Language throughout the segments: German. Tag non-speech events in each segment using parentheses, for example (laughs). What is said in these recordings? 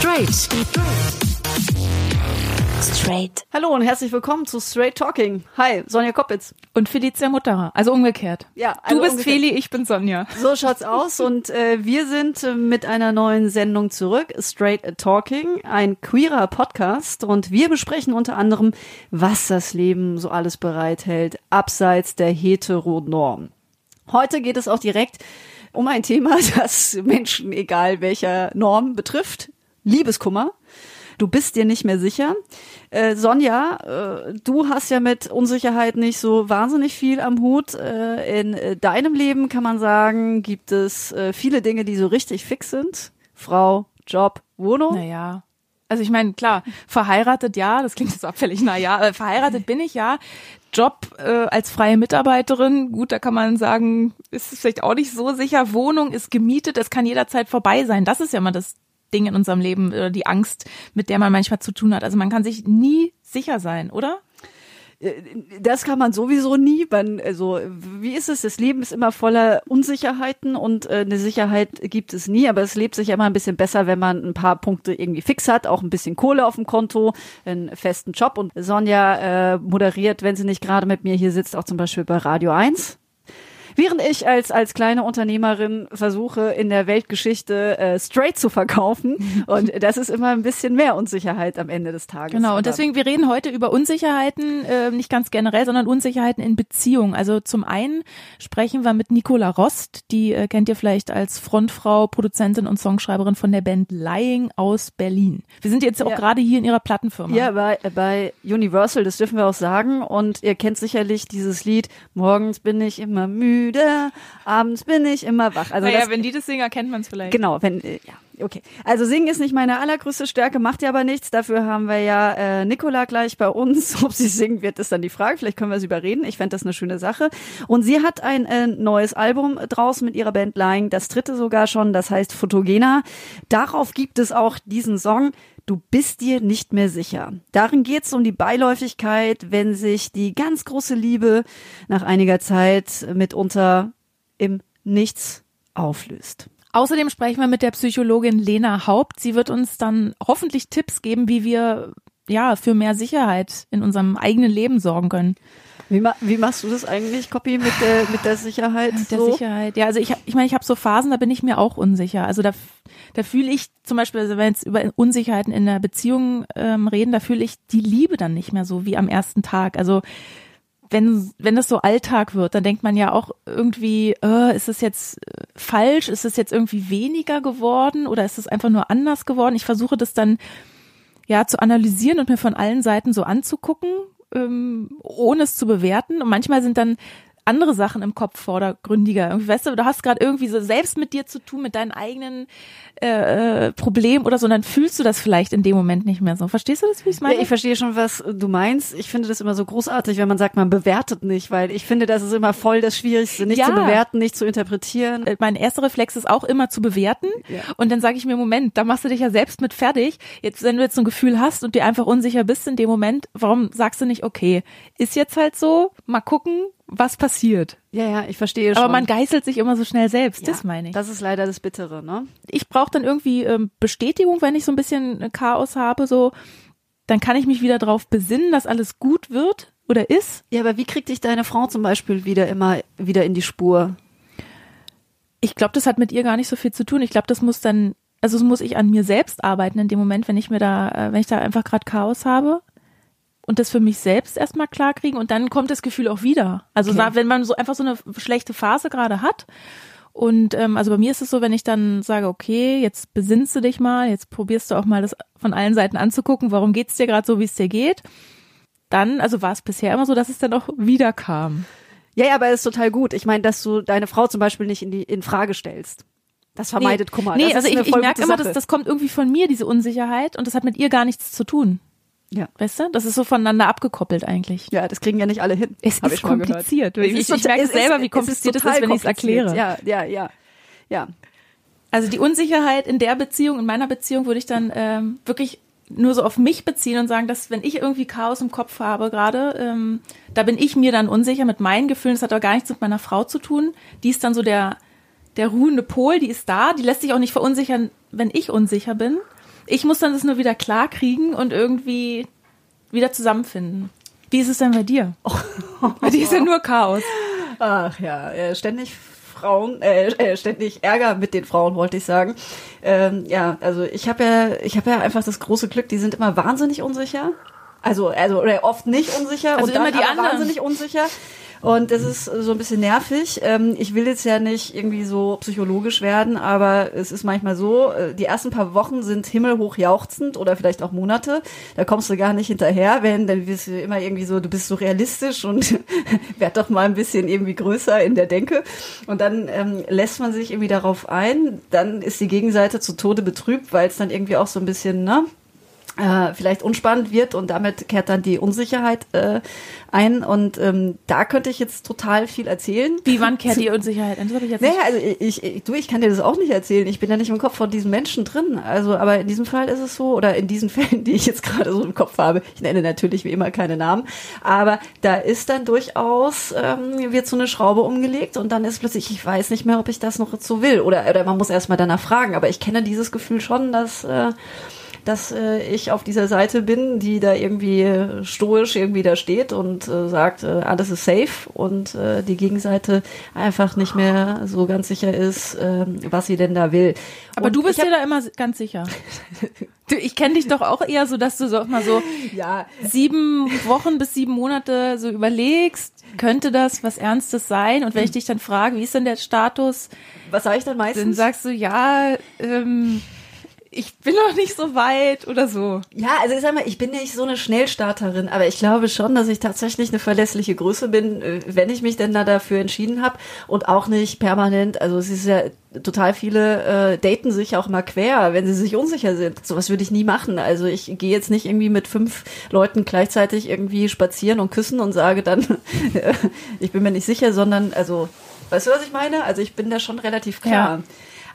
Straight. Straight. Hallo und herzlich willkommen zu Straight Talking. Hi, Sonja Koppitz. Und Felicia Mutterer, also umgekehrt. Ja, also du bist ungefähr. Feli, ich bin Sonja. So schaut's aus und äh, wir sind äh, mit einer neuen Sendung zurück, Straight Talking, ein queerer Podcast und wir besprechen unter anderem, was das Leben so alles bereithält, abseits der Heteronorm. Heute geht es auch direkt um ein Thema, (laughs) das Menschen, egal welcher Norm betrifft, Liebeskummer. Du bist dir nicht mehr sicher. Äh, Sonja, äh, du hast ja mit Unsicherheit nicht so wahnsinnig viel am Hut. Äh, in äh, deinem Leben kann man sagen, gibt es äh, viele Dinge, die so richtig fix sind. Frau, Job, Wohnung. Naja. Also ich meine, klar, verheiratet ja, das klingt jetzt abfällig, naja, äh, verheiratet bin ich ja. Job äh, als freie Mitarbeiterin, gut, da kann man sagen, ist es vielleicht auch nicht so sicher. Wohnung ist gemietet, es kann jederzeit vorbei sein. Das ist ja immer das Ding in unserem Leben, oder die Angst, mit der man manchmal zu tun hat. Also man kann sich nie sicher sein, oder? Das kann man sowieso nie. Man, also, wie ist es? Das Leben ist immer voller Unsicherheiten und äh, eine Sicherheit gibt es nie, aber es lebt sich immer ein bisschen besser, wenn man ein paar Punkte irgendwie fix hat, auch ein bisschen Kohle auf dem Konto, einen festen Job. Und Sonja äh, moderiert, wenn sie nicht gerade mit mir hier sitzt, auch zum Beispiel bei Radio 1. Während ich als, als kleine Unternehmerin versuche, in der Weltgeschichte äh, straight zu verkaufen. (laughs) Und das ist immer ein bisschen mehr Unsicherheit am Ende des Tages. Genau, und deswegen, wir reden heute über Unsicherheiten, äh, nicht ganz generell, sondern Unsicherheiten in Beziehungen. Also zum einen sprechen wir mit Nicola Rost, die äh, kennt ihr vielleicht als Frontfrau, Produzentin und Songschreiberin von der Band Lying aus Berlin. Wir sind jetzt auch Ja. gerade hier in ihrer Plattenfirma. Ja, bei, bei Universal, das dürfen wir auch sagen. Und ihr kennt sicherlich dieses Lied, morgens bin ich immer müde, abends bin ich immer wach. Also naja, das, wenn die das singen, erkennt man es vielleicht. genau, wenn, äh, ja, okay. Also singen ist nicht meine allergrößte Stärke, macht ja aber nichts. Dafür haben wir ja äh, Nicola gleich bei uns. (laughs) Ob sie singen wird, ist dann die Frage. Vielleicht können wir sie überreden. Ich fände das eine schöne Sache. Und sie hat ein äh, neues Album draußen mit ihrer Band Lying, das dritte sogar schon, das heißt Photogena. Darauf gibt es auch diesen Song, Du bist dir nicht mehr sicher. Darin geht es um die Beiläufigkeit, wenn sich die ganz große Liebe nach einiger Zeit mitunter im Nichts auflöst. Außerdem sprechen wir mit der Psychologin Lena Haupt. Sie wird uns dann hoffentlich Tipps geben, wie wir ja für mehr Sicherheit in unserem eigenen Leben sorgen können. Wie, ma wie machst du das eigentlich, Copy, mit der, mit der Sicherheit? Mit der so? Sicherheit. Ja, also ich, ich meine, ich habe so Phasen, da bin ich mir auch unsicher. Also da, da fühle ich zum Beispiel, also wenn wir jetzt über Unsicherheiten in der Beziehung ähm, reden, da fühle ich die Liebe dann nicht mehr so wie am ersten Tag. Also wenn, wenn das so Alltag wird, dann denkt man ja auch irgendwie, äh, ist es jetzt falsch? Ist es jetzt irgendwie weniger geworden oder ist es einfach nur anders geworden? Ich versuche das dann ja zu analysieren und mir von allen Seiten so anzugucken, ähm, ohne es zu bewerten. Und manchmal sind dann andere Sachen im Kopf vordergründiger. Irgendwie, weißt du, du hast gerade irgendwie so selbst mit dir zu tun, mit deinen eigenen äh, äh, Problemen oder so, und dann fühlst du das vielleicht in dem Moment nicht mehr so. Verstehst du das, wie ich es meine? Ja, ich verstehe schon, was du meinst. Ich finde das immer so großartig, wenn man sagt, man bewertet nicht, weil ich finde, das ist immer voll das Schwierigste, nicht Ja. zu bewerten, nicht zu interpretieren. Äh, mein erster Reflex ist auch immer zu bewerten. Ja. Und dann sage ich mir, Moment, da machst du dich ja selbst mit fertig. Jetzt, wenn du jetzt so ein Gefühl hast und dir einfach unsicher bist in dem Moment, warum sagst du nicht, okay, ist jetzt halt so, mal gucken, was passiert. Ja, ja, ich verstehe schon. Aber man geißelt sich immer so schnell selbst, ja, das meine ich. Das ist leider das Bittere, ne? ich brauche dann irgendwie ähm, Bestätigung, wenn ich so ein bisschen äh, Chaos habe, so, dann kann ich mich wieder drauf besinnen, dass alles gut wird oder ist. Ja, aber wie kriegt dich deine Frau zum Beispiel wieder immer wieder in die Spur? Ich glaube, das hat mit ihr gar nicht so viel zu tun. Ich glaube, das muss dann, also das muss ich an mir selbst arbeiten in dem Moment, wenn ich mir da, äh, wenn ich da einfach gerade Chaos habe und das für mich selbst erstmal klar kriegen und dann kommt das Gefühl auch wieder. Also Okay. wenn man so einfach so eine schlechte Phase gerade hat und ähm, also bei mir ist es so, wenn ich dann sage, okay, jetzt besinnst du dich mal, jetzt probierst du auch mal das von allen Seiten anzugucken, warum geht's dir gerade so, wie es dir geht, dann, also war es bisher immer so, dass es dann auch wieder kam. Ja, ja, aber es ist total gut. Ich meine, dass du deine Frau zum Beispiel nicht in die in Frage stellst. Das vermeidet Kummer. Nee, das also ich, ich merke immer, dass das kommt irgendwie von mir, diese Unsicherheit, und das hat mit ihr gar nichts zu tun. Ja. Weißt du? Das ist so voneinander abgekoppelt eigentlich. Ja, das kriegen ja nicht alle hin. Es ist kompliziert. Ich, ich, ich merke selber, wie kompliziert es ist, wenn ich es erkläre. Ja, ja, ja. Ja. Also die Unsicherheit in der Beziehung, in meiner Beziehung, würde ich dann ähm, wirklich nur so auf mich beziehen und sagen, dass wenn ich irgendwie Chaos im Kopf habe gerade, ähm, da bin ich mir dann unsicher mit meinen Gefühlen. Das hat aber gar nichts mit meiner Frau zu tun. Die ist dann so der der ruhende Pol, die ist da, die lässt sich auch nicht verunsichern, wenn ich unsicher bin. Ich muss dann das nur wieder klar kriegen und irgendwie wieder zusammenfinden. Wie ist es denn bei dir? Oh. (laughs) Bei dir ist ja nur Chaos. Ach ja, äh, ständig Frauen, äh, äh, ständig Ärger mit den Frauen, wollte ich sagen. Ähm, ja, also ich habe ja, ich habe ja einfach das große Glück, die sind immer wahnsinnig unsicher. Also, also oder oft nicht unsicher also und immer die anderen. wahnsinnig unsicher. Und das ist so ein bisschen nervig. Ähm, Ich will jetzt ja nicht irgendwie so psychologisch werden, aber es ist manchmal so, äh, die ersten paar Wochen sind himmelhoch jauchzend oder vielleicht auch Monate. Da kommst du gar nicht hinterher, wenn dann bist du immer irgendwie so, du bist so realistisch und (laughs) werd doch mal ein bisschen irgendwie größer in der Denke. Und dann ähm, lässt man sich irgendwie darauf ein. Dann ist die Gegenseite zu Tode betrübt, weil es dann irgendwie auch so ein bisschen, ne? Äh, vielleicht unspannend wird und damit kehrt dann die Unsicherheit äh, ein und ähm, da könnte ich jetzt total viel erzählen. Wie, wann kehrt die Unsicherheit ein? Das habe ich jetzt Naja, also ich, ich, du, ich kann dir das auch nicht erzählen. Ich bin ja nicht im Kopf von diesen Menschen drin. Also, aber in diesem Fall ist es so, oder in diesen (laughs) Fällen, die ich jetzt gerade so im Kopf habe, ich nenne natürlich wie immer keine Namen, aber da ist dann durchaus, ähm, wird so eine Schraube umgelegt und dann ist plötzlich, ich weiß nicht mehr, ob ich das noch so will. Oder, oder man muss erstmal danach fragen, aber ich kenne dieses Gefühl schon, dass äh, dass äh, ich auf dieser Seite bin, die da irgendwie äh, stoisch irgendwie da steht und äh, sagt, äh, alles ist safe und äh, die Gegenseite einfach nicht mehr so ganz sicher ist, äh, was sie denn da will. Aber und du bist dir da immer ganz sicher. (laughs) Du, ich kenne dich doch auch eher so, dass du so auch mal so ja, sieben Wochen bis sieben Monate so überlegst, könnte das was Ernstes sein? Und wenn ich dich dann frage, wie ist denn der Status, was sage ich dann dann meistens? sagst du, ja, ähm, ich bin noch nicht so weit oder so. Ja, also ich sag mal, ich bin nicht so eine Schnellstarterin, aber ich glaube schon, dass ich tatsächlich eine verlässliche Größe bin, äh, wenn ich mich denn da dafür entschieden habe und auch nicht permanent. Also es ist ja total viele äh, daten sich auch mal quer, wenn sie sich unsicher sind. Sowas würde ich nie machen. Also ich gehe jetzt nicht irgendwie mit fünf Leuten gleichzeitig irgendwie spazieren und küssen und sage dann, (laughs) ich bin mir nicht sicher, sondern also, weißt du, was ich meine? Also ich bin da schon relativ klar. Ja.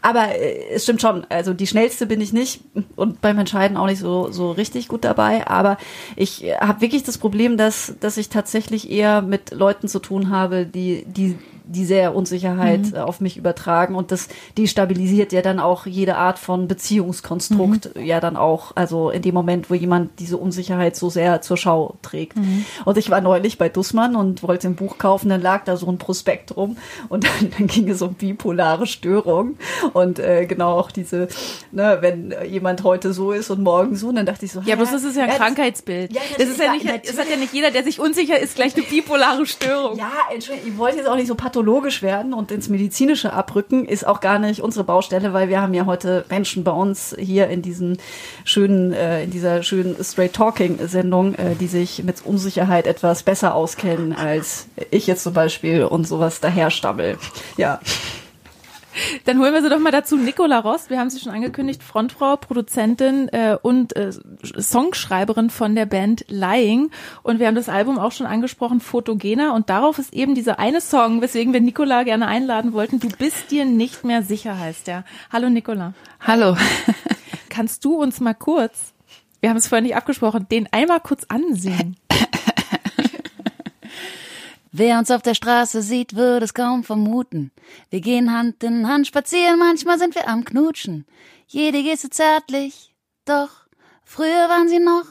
Aber äh, es stimmt schon, also die schnellste bin ich nicht und beim Entscheiden auch nicht so, so richtig gut dabei. Aber ich äh, habe wirklich das Problem, dass, dass ich tatsächlich eher mit Leuten zu tun habe, die, die, die sehr Unsicherheit äh, auf mich übertragen. Und das destabilisiert ja dann auch jede Art von Beziehungskonstrukt ja dann auch, also in dem Moment, wo jemand diese Unsicherheit so sehr zur Schau trägt. Und ich war neulich bei Dussmann und wollte ein Buch kaufen, dann lag da so ein Prospekt rum. Und dann, dann ging es um bipolare Störung und äh, genau auch diese, ne, wenn jemand heute so ist und morgen so, dann dachte ich so, Ja, bloß das ist ja ein das- Krankheitsbild. Ja, das ist ja nicht, natürlich. es hat ja nicht jeder, der sich unsicher ist, gleich eine bipolare Störung. Ja, Entschuldigung, ich wollte jetzt auch nicht so pathologisch werden und ins Medizinische abrücken, ist auch gar nicht unsere Baustelle, weil wir haben ja heute Menschen bei uns hier in diesem schönen, äh, in dieser schönen Straight Talking Sendung, äh, die sich mit Unsicherheit etwas besser auskennen als ich jetzt zum Beispiel und sowas daherstammel. Ja. Dann holen wir sie doch mal dazu. Nicola Rost, wir haben sie schon angekündigt, Frontfrau, Produzentin äh, und äh, Songschreiberin von der Band Lying. Und wir haben das Album auch schon angesprochen, Fotogener. Und darauf ist eben dieser eine Song, weswegen wir Nicola gerne einladen wollten. Du bist dir nicht mehr sicher, heißt der. Hallo Nicola. Hallo. Kannst du uns mal kurz, wir haben es vorhin nicht abgesprochen, den einmal kurz ansehen? Wer uns auf der Straße sieht, würde es kaum vermuten. Wir gehen Hand in Hand spazieren, manchmal sind wir am Knutschen. Jede Geste zärtlich, doch früher waren sie noch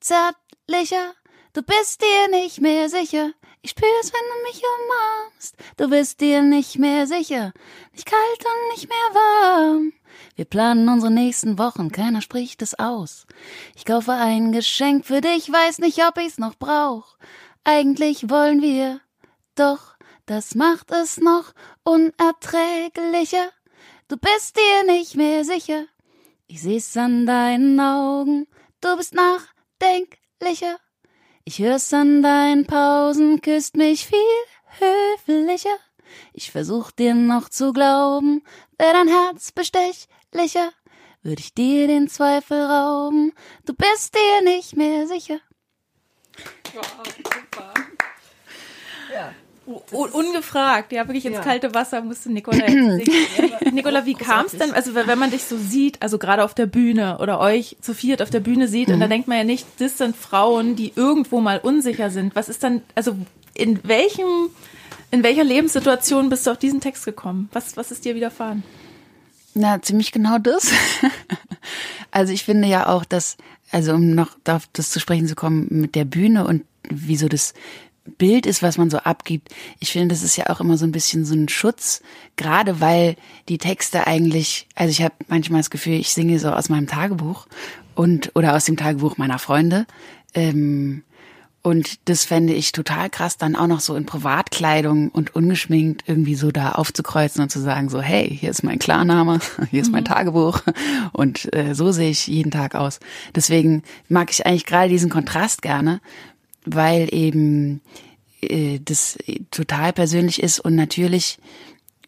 zärtlicher. Du bist dir nicht mehr sicher. Ich spür's, wenn du mich umarmst. Du bist dir nicht mehr sicher. Nicht kalt und nicht mehr warm. Wir planen unsere nächsten Wochen, keiner spricht es aus. Ich kaufe ein Geschenk für dich, weiß nicht, ob ich's noch brauch. Eigentlich wollen wir, doch das macht es noch unerträglicher. Du bist dir nicht mehr sicher. Ich seh's an deinen Augen, du bist nachdenklicher. Ich hör's an deinen Pausen, küsst mich viel höflicher. Ich versuch dir noch zu glauben, wär dein Herz bestechlicher. Würde ich dir den Zweifel rauben, du bist dir nicht mehr sicher. Un ungefragt, ja, wirklich ins Ja. kalte Wasser musste Nicola jetzt (clears throat) singen. Nicola, wie kam es denn, also wenn man dich so sieht, also gerade auf der Bühne oder euch zu viert auf der Bühne sieht, und da denkt man ja nicht, das sind Frauen, die irgendwo mal unsicher sind. Was ist dann, also in welchem, in welcher Lebenssituation bist du auf diesen Text gekommen? Was, was ist dir widerfahren? Na, ziemlich genau das. (laughs) Also ich finde ja auch, dass, also um noch auf das zu sprechen zu kommen mit der Bühne und wie so das Bild ist, was man so abgibt. Ich finde, das ist ja auch immer so ein bisschen so ein Schutz, gerade weil die Texte eigentlich, also ich habe manchmal das Gefühl, ich singe so aus meinem Tagebuch und oder aus dem Tagebuch meiner Freunde. Ähm, und das fände ich total krass, dann auch noch so in Privatkleidung und ungeschminkt irgendwie so da aufzukreuzen und zu sagen, so, hey, hier ist mein Klarname, (laughs) hier ist mein mhm. Tagebuch und äh, so sehe ich jeden Tag aus. Deswegen mag ich eigentlich gerade diesen Kontrast gerne, weil eben äh, das total persönlich ist und natürlich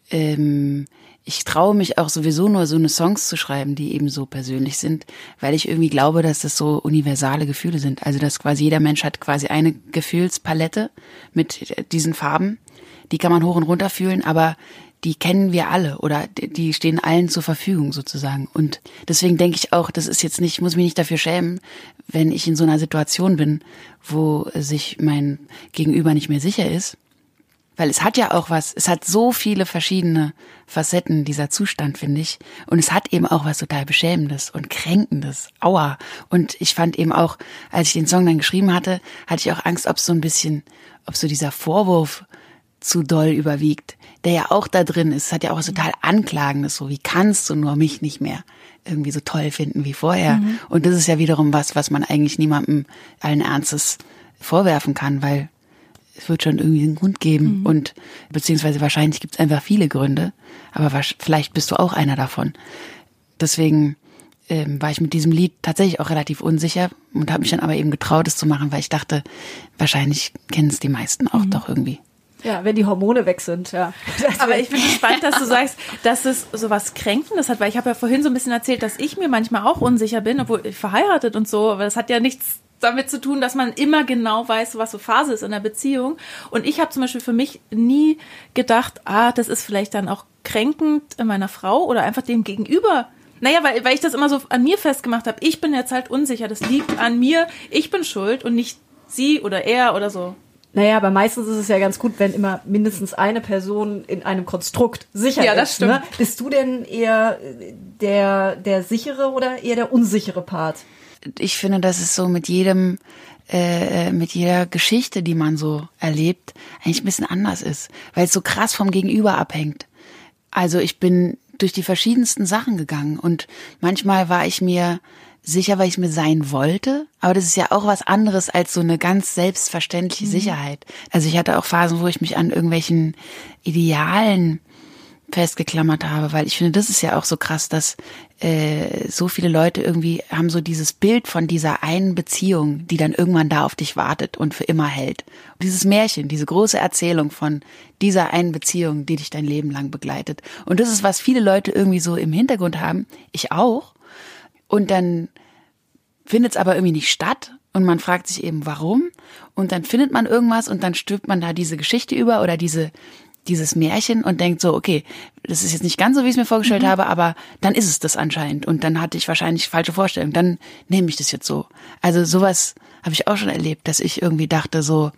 ähm, ich traue mich auch sowieso nur so eine Songs zu schreiben, die eben so persönlich sind, weil ich irgendwie glaube, dass das so universale Gefühle sind. Also dass quasi jeder Mensch hat quasi eine Gefühlspalette mit diesen Farben, die kann man hoch und runter fühlen, aber die kennen wir alle oder die stehen allen zur Verfügung sozusagen. Und deswegen denke ich auch, das ist jetzt nicht, muss mich nicht dafür schämen, wenn ich in so einer Situation bin, wo sich mein Gegenüber nicht mehr sicher ist. Weil es hat ja auch was, es hat so viele verschiedene Facetten, dieser Zustand, finde ich. Und es hat eben auch was total Beschämendes und Kränkendes. Aua. Und ich fand eben auch, als ich den Song dann geschrieben hatte, hatte ich auch Angst, ob so ein bisschen, ob so dieser Vorwurf zu doll überwiegt der ja auch da drin ist, hat ja auch was total Anklagendes, so wie kannst du nur mich nicht mehr irgendwie so toll finden wie vorher. Mhm. Und das ist ja wiederum was, was man eigentlich niemandem allen Ernstes vorwerfen kann, weil es wird schon irgendwie einen Grund geben mhm. und beziehungsweise wahrscheinlich gibt es einfach viele Gründe, aber vielleicht bist du auch einer davon. Deswegen ähm, war ich mit diesem Lied tatsächlich auch relativ unsicher und habe mich dann aber eben getraut, es zu machen, weil ich dachte, wahrscheinlich kennen es die meisten auch mhm. doch irgendwie. Ja, wenn die Hormone weg sind, ja. (laughs) Aber ich finde es spannend, dass du sagst, dass es so was Kränkendes hat, weil ich habe ja vorhin so ein bisschen erzählt, dass ich mir manchmal auch unsicher bin, obwohl ich verheiratet und so, aber das hat ja nichts damit zu tun, dass man immer genau weiß, was so Phase ist in der Beziehung. Und ich habe zum Beispiel für mich nie gedacht, ah, das ist vielleicht dann auch kränkend meiner Frau oder einfach dem Gegenüber. Naja, weil, weil ich das immer so an mir festgemacht habe. Ich bin jetzt halt unsicher. Das liegt an mir. Ich bin schuld und nicht sie oder er oder so. Naja, aber meistens ist es ja ganz gut, wenn immer mindestens eine Person in einem Konstrukt sicher ja, das ist. Stimmt. Ne? Bist du denn eher der, der sichere oder eher der unsichere Part? Ich finde, das ist so mit jedem, äh, mit jeder Geschichte, die man so erlebt, eigentlich ein bisschen anders ist, weil es so krass vom Gegenüber abhängt. Also ich bin durch die verschiedensten Sachen gegangen und manchmal war ich mir sicher, weil ich mir sein wollte. Aber das ist ja auch was anderes als so eine ganz selbstverständliche mhm. Sicherheit. Also ich hatte auch Phasen, wo ich mich an irgendwelchen Idealen festgeklammert habe, weil ich finde, das ist ja auch so krass, dass äh, so viele Leute irgendwie haben so dieses Bild von dieser einen Beziehung, die dann irgendwann da auf dich wartet und für immer hält. Und dieses Märchen, diese große Erzählung von dieser einen Beziehung, die dich dein Leben lang begleitet. Und das ist, was viele Leute irgendwie so im Hintergrund haben. Ich auch. Und dann findet es aber irgendwie nicht statt und man fragt sich eben, warum. Und dann findet man irgendwas und dann stülpt man da diese Geschichte über oder diese dieses Märchen und denkt so, okay, das ist jetzt nicht ganz so, wie ich es mir vorgestellt mhm. habe, aber dann ist es das anscheinend. Und dann hatte ich wahrscheinlich falsche Vorstellungen. Dann nehme ich das jetzt so. Also sowas habe ich auch schon erlebt, dass ich irgendwie dachte so,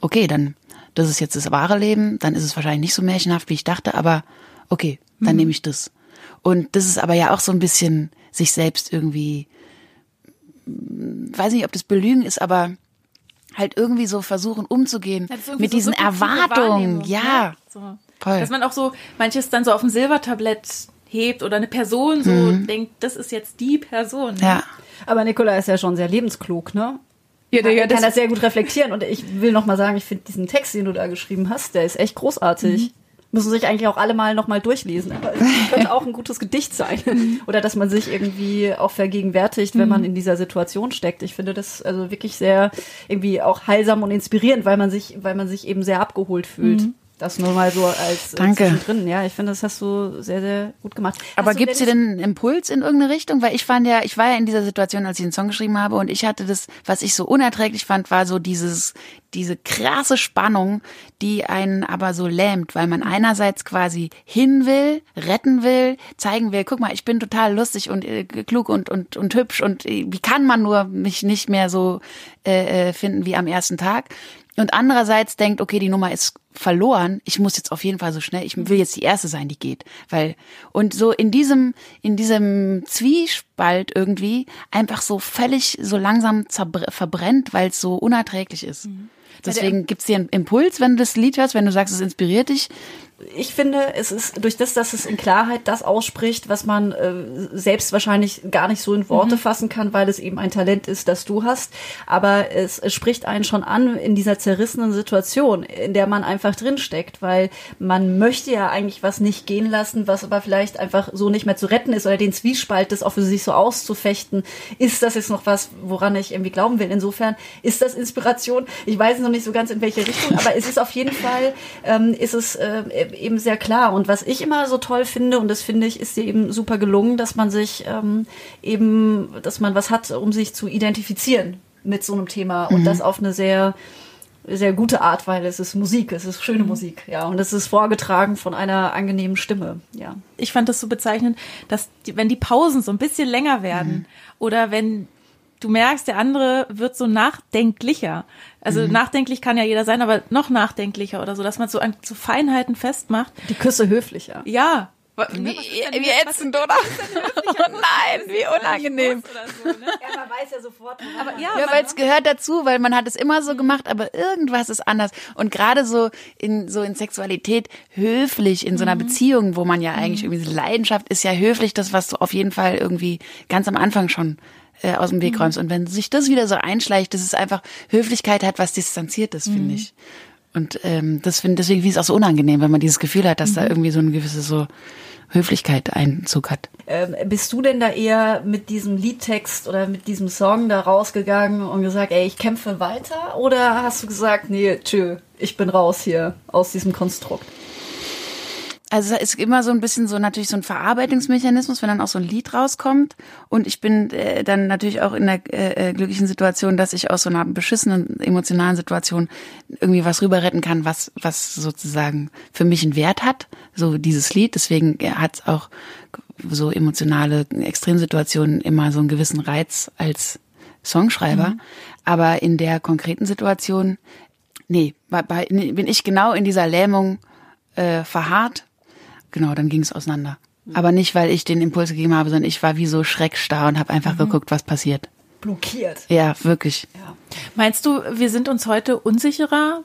okay, dann das ist jetzt das wahre Leben, dann ist es wahrscheinlich nicht so märchenhaft, wie ich dachte, aber okay, dann mhm. nehme ich das. Und das ist aber ja auch so ein bisschen sich selbst irgendwie weiß nicht, ob das Belügen ist, aber halt irgendwie so versuchen umzugehen mit so diesen Erwartungen. Ja. Ne? So. Voll. Dass man auch so manches dann so auf dem Silbertablett hebt oder eine Person so mhm. denkt, das ist jetzt die Person. Ne? Ja. Aber Nicola ist ja schon sehr lebensklug, ne? Ja, der, ja, kann das, das sehr gut reflektieren und ich will noch mal sagen, ich finde diesen Text, den du da geschrieben hast, der ist echt großartig. Mhm müssen sich eigentlich auch alle mal nochmal durchlesen. Aber es (laughs) könnte auch ein gutes Gedicht sein. Mhm. Oder dass man sich irgendwie auch vergegenwärtigt, wenn man mhm. in dieser Situation steckt. Ich finde das also wirklich sehr irgendwie auch heilsam und inspirierend, weil man sich, weil man sich eben sehr abgeholt fühlt. Mhm. Das nur mal so als äh, Danke. drin. Ja, ich finde, das hast du sehr, sehr gut gemacht. Aber gibt's dir denn einen Impuls in irgendeine Richtung? Weil ich fand ja, ich war ja in dieser Situation, als ich den Song geschrieben habe und ich hatte das, was ich so unerträglich fand, war so dieses, diese krasse Spannung, die einen aber so lähmt, weil man einerseits quasi hin will, retten will, zeigen will, guck mal, ich bin total lustig und äh, klug und, und, und hübsch und äh, wie kann man nur mich nicht mehr so äh, äh finden wie am ersten Tag? Und andererseits denkt, okay, die Nummer ist verloren, ich muss jetzt auf jeden Fall so schnell, ich will jetzt die erste sein, die geht, weil und so in diesem in diesem Zwiespalt irgendwie einfach so völlig so langsam verbrennt, weil es so unerträglich ist. Mhm. Deswegen gibt's dir einen Impuls, wenn du das Lied hörst, wenn du sagst, es inspiriert dich ich finde, es ist durch das, dass es in Klarheit das ausspricht, was man äh, selbst wahrscheinlich gar nicht so in Worte mhm. fassen kann, weil es eben ein Talent ist, das du hast. Aber es, es spricht einen schon an in dieser zerrissenen Situation, in der man einfach drinsteckt, weil man möchte ja eigentlich was nicht gehen lassen, was aber vielleicht einfach so nicht mehr zu retten ist oder den Zwiespalt, das auch für sich so auszufechten. Ist das jetzt noch was, woran ich irgendwie glauben will? Insofern ist das Inspiration. Ich weiß noch nicht so ganz in welche Richtung, aber es ist auf jeden Fall, ähm, ist es äh, eben sehr klar. Und was ich immer so toll finde, und das finde ich, ist dir eben super gelungen, dass man sich ähm, eben, dass man was hat, um sich zu identifizieren mit so einem Thema mhm. und das auf eine sehr sehr gute Art, weil es ist Musik, es ist schöne mhm. Musik, ja, und es ist vorgetragen von einer angenehmen Stimme, ja. Ich fand das so bezeichnend, dass die, wenn die Pausen so ein bisschen länger werden mhm. oder wenn du merkst, der andere wird so nachdenklicher. Also mhm. nachdenklich kann ja jeder sein, aber noch nachdenklicher oder so, dass man so an so Feinheiten festmacht. Die Küsse höflicher. Ja. Wie, wie ätzend, oder? Oh (laughs) nein, wie unangenehm. So, ne? Ja, man weiß ja sofort. Aber, ja, ja weil es gehört dazu, weil man hat es immer so gemacht, aber irgendwas ist anders. Und gerade so in so in Sexualität höflich in so einer mhm. Beziehung, wo man ja eigentlich mhm. irgendwie diese Leidenschaft ist ja höflich, das was du auf jeden Fall irgendwie ganz am Anfang schon äh, aus dem Weg räumst. Und wenn sich das wieder so einschleicht, dass es einfach Höflichkeit hat, was Distanziertes, mhm. finde ich. Und ähm, das finde deswegen finde ich es auch so unangenehm, wenn man dieses Gefühl hat, dass mhm. da irgendwie so eine gewisse so Höflichkeit Einzug hat. Ähm, bist du denn da eher mit diesem Liedtext oder mit diesem Song da rausgegangen und gesagt, ey, ich kämpfe weiter? Oder hast du gesagt, nee, tschö, ich bin raus hier aus diesem Konstrukt? Also es ist immer so ein bisschen so natürlich so ein Verarbeitungsmechanismus, wenn dann auch so ein Lied rauskommt. Und ich bin äh, dann natürlich auch in der äh, äh, glücklichen Situation, dass ich aus so einer beschissenen emotionalen Situation irgendwie was rüber retten kann, was was sozusagen für mich einen Wert hat. So dieses Lied. Deswegen hat auch so emotionale Extremsituationen immer so einen gewissen Reiz als Songschreiber. Mhm. Aber in der konkreten Situation, nee, bei, bei, bin ich genau in dieser Lähmung äh, verharrt genau, dann ging es auseinander. Aber nicht, weil ich den Impuls gegeben habe, sondern ich war wie so schreckstarr und habe einfach mhm. geguckt, was passiert. Blockiert. Ja, wirklich. Ja. Meinst du, wir sind uns heute unsicherer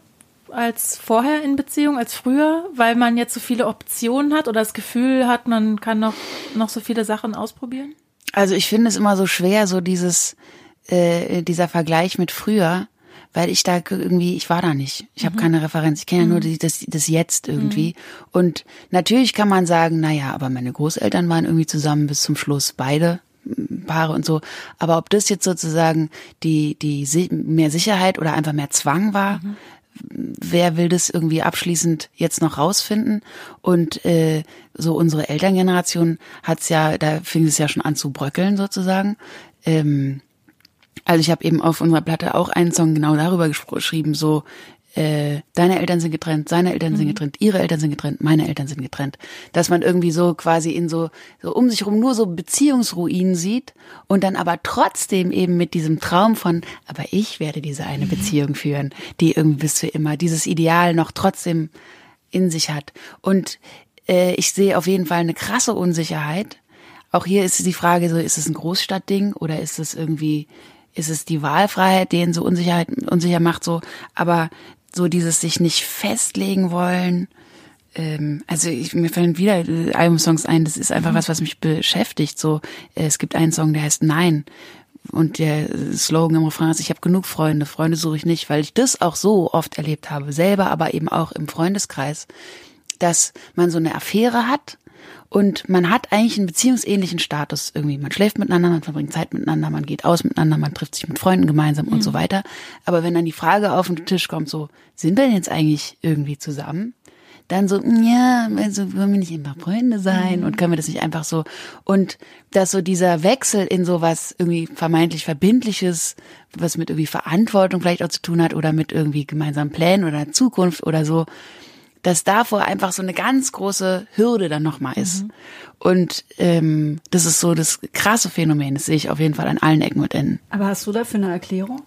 als vorher in Beziehung, als früher, weil man jetzt so viele Optionen hat oder das Gefühl hat, man kann noch, noch so viele Sachen ausprobieren? Also ich finde es immer so schwer, so dieses, äh, dieser Vergleich mit früher, weil ich da irgendwie, ich war da nicht. Ich habe mhm. keine Referenz. Ich kenne ja nur mhm. das, das Jetzt irgendwie. Mhm. Und natürlich kann man sagen, na ja, aber meine Großeltern waren irgendwie zusammen bis zum Schluss, beide Paare und so. Aber ob das jetzt sozusagen die, die mehr Sicherheit oder einfach mehr Zwang war, mhm. wer will das irgendwie abschließend jetzt noch rausfinden? Und äh, so unsere Elterngeneration hat's ja, da fing es ja schon an zu bröckeln sozusagen. Ähm, also ich habe eben auf unserer Platte auch einen Song genau darüber geschrieben, so äh, deine Eltern sind getrennt, seine Eltern mhm. sind getrennt, ihre Eltern sind getrennt, meine Eltern sind getrennt. Dass man irgendwie so quasi in so, so um sich rum nur so Beziehungsruinen sieht und dann aber trotzdem eben mit diesem Traum von, aber ich werde diese eine mhm. Beziehung führen, die irgendwie bis für immer dieses Ideal noch trotzdem in sich hat. Und äh, ich sehe auf jeden Fall eine krasse Unsicherheit. Auch hier ist die Frage so, ist es ein Großstadtding oder ist es irgendwie ist es die Wahlfreiheit, denen so Unsicherheit, unsicher macht, so, aber so dieses sich nicht festlegen wollen, ähm, also ich, mir fallen wieder Albumsongs ein, das ist einfach mhm. was, was mich beschäftigt, so, es gibt einen Song, der heißt Nein, und der Slogan im Refrain ist, ich habe genug Freunde, Freunde suche ich nicht, weil ich das auch so oft erlebt habe, selber, aber eben auch im Freundeskreis, dass man so eine Affäre hat und man hat eigentlich einen beziehungsähnlichen Status irgendwie. Man schläft miteinander, man verbringt Zeit miteinander, man geht aus miteinander, man trifft sich mit Freunden gemeinsam mhm. und so mhm. weiter. Aber wenn dann die Frage auf den Tisch kommt, so, sind wir jetzt eigentlich irgendwie zusammen? Dann so, ja, also wollen wir nicht immer Freunde sein mhm. und können wir das nicht einfach so? Und dass so dieser Wechsel in sowas irgendwie vermeintlich Verbindliches, was mit irgendwie Verantwortung vielleicht auch zu tun hat oder mit irgendwie gemeinsamen Plänen oder Zukunft oder so, dass davor einfach so eine ganz große Hürde dann nochmal ist. Mhm. Und ähm, das ist so das krasse Phänomen, das sehe ich auf jeden Fall an allen Ecken und Enden. Aber hast du dafür eine Erklärung?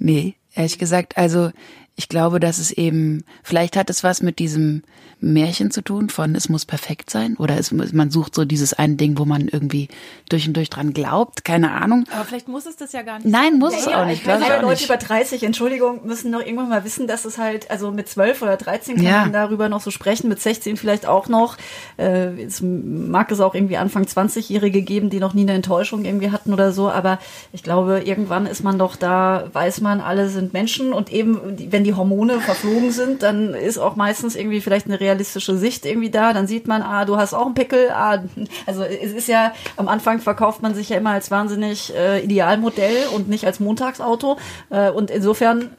Nee, ehrlich gesagt, also ich glaube, dass es eben, vielleicht hat es was mit diesem Märchen zu tun von es muss perfekt sein oder es, man sucht so dieses eine Ding, wo man irgendwie durch und durch dran glaubt, keine Ahnung. Aber vielleicht muss es das ja gar nicht. Nein, muss Ja, es ja, auch nicht. Ich glaube, glaub ich Leute nicht. über 30, Entschuldigung, müssen doch irgendwann mal wissen, dass es halt, also mit 12 oder 13 kann Ja. man darüber noch so sprechen, mit 16 vielleicht auch noch. Äh, es mag es auch irgendwie Anfang 20-Jährige geben, die noch nie eine Enttäuschung irgendwie hatten oder so, aber ich glaube, irgendwann ist man doch da, weiß man, alle sind Menschen und eben, wenn die Hormone verflogen sind, dann ist auch meistens irgendwie vielleicht eine realistische Sicht irgendwie da, dann sieht man, ah, du hast auch einen Pickel, ah, also es ist ja, am Anfang verkauft man sich ja immer als wahnsinnig äh, Idealmodell und nicht als Montagsauto. Äh, und insofern,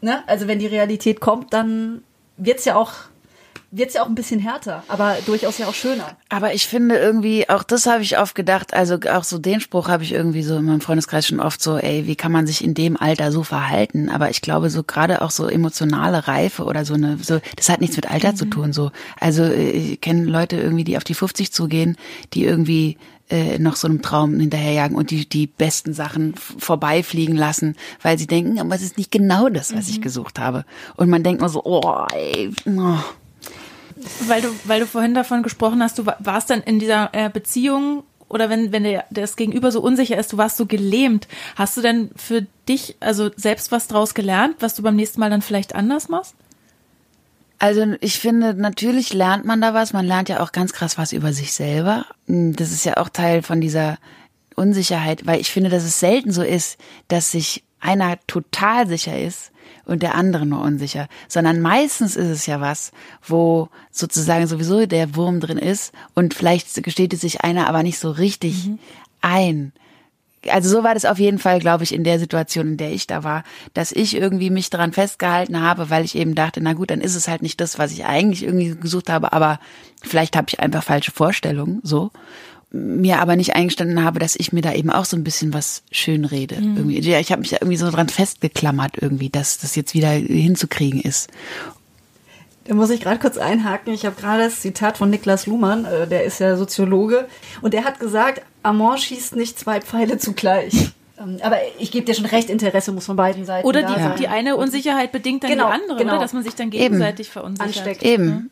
ne, also wenn die Realität kommt, dann wird's ja auch wird's ja auch ein bisschen härter, aber durchaus ja auch schöner. Aber ich finde irgendwie, auch das habe ich oft gedacht, also auch so den Spruch habe ich irgendwie so in meinem Freundeskreis schon oft so, ey, wie kann man sich in dem Alter so verhalten? Aber ich glaube, so gerade auch so emotionale Reife oder so eine, so, das hat nichts mit Alter zu tun, so. Also äh, ich kenne Leute irgendwie, die auf die 50 zugehen, die irgendwie äh, noch so einem Traum hinterherjagen und die die besten Sachen vorbeifliegen lassen, weil sie denken, aber es ist nicht genau das, was ich gesucht habe. Und man denkt nur so, oh, ey, oh. Weil du, weil du vorhin davon gesprochen hast, du wa- warst dann in dieser äh, Beziehung oder wenn, wenn der, das Gegenüber so unsicher ist, du warst so gelähmt. Hast du denn für dich also selbst was draus gelernt, was du beim nächsten Mal dann vielleicht anders machst? Also ich finde, natürlich lernt man da was. Man lernt ja auch ganz krass was über sich selber. Das ist ja auch Teil von dieser Unsicherheit, weil ich finde, dass es selten so ist, dass sich einer total sicher ist und der andere nur unsicher, sondern meistens ist es ja was, wo sozusagen sowieso der Wurm drin ist und vielleicht gesteht es sich einer aber nicht so richtig ein also so war das auf jeden Fall, glaube ich, in der Situation, in der ich da war, dass ich irgendwie mich daran festgehalten habe, weil ich eben dachte, na gut, dann ist es halt nicht das, was ich eigentlich irgendwie gesucht habe, aber vielleicht habe ich einfach falsche Vorstellungen, so. Mir aber nicht eingestanden habe, dass ich mir da eben auch so ein bisschen was schön rede. Irgendwie. Ja, ich habe mich da irgendwie so dran festgeklammert, irgendwie, dass das jetzt wieder hinzukriegen ist. Da muss ich gerade kurz einhaken. Ich habe gerade das Zitat von Niklas Luhmann, äh, der ist ja Soziologe, und der hat gesagt, Amor schießt nicht zwei Pfeile zugleich. (laughs) Ähm, Aber ich gebe dir schon recht, Interesse muss von beiden Seiten Oder da die, sein. die eine Unsicherheit bedingt dann Genau, die andere, genau. oder? Dass man sich dann gegenseitig verunsichert. Ansteckt. Eben.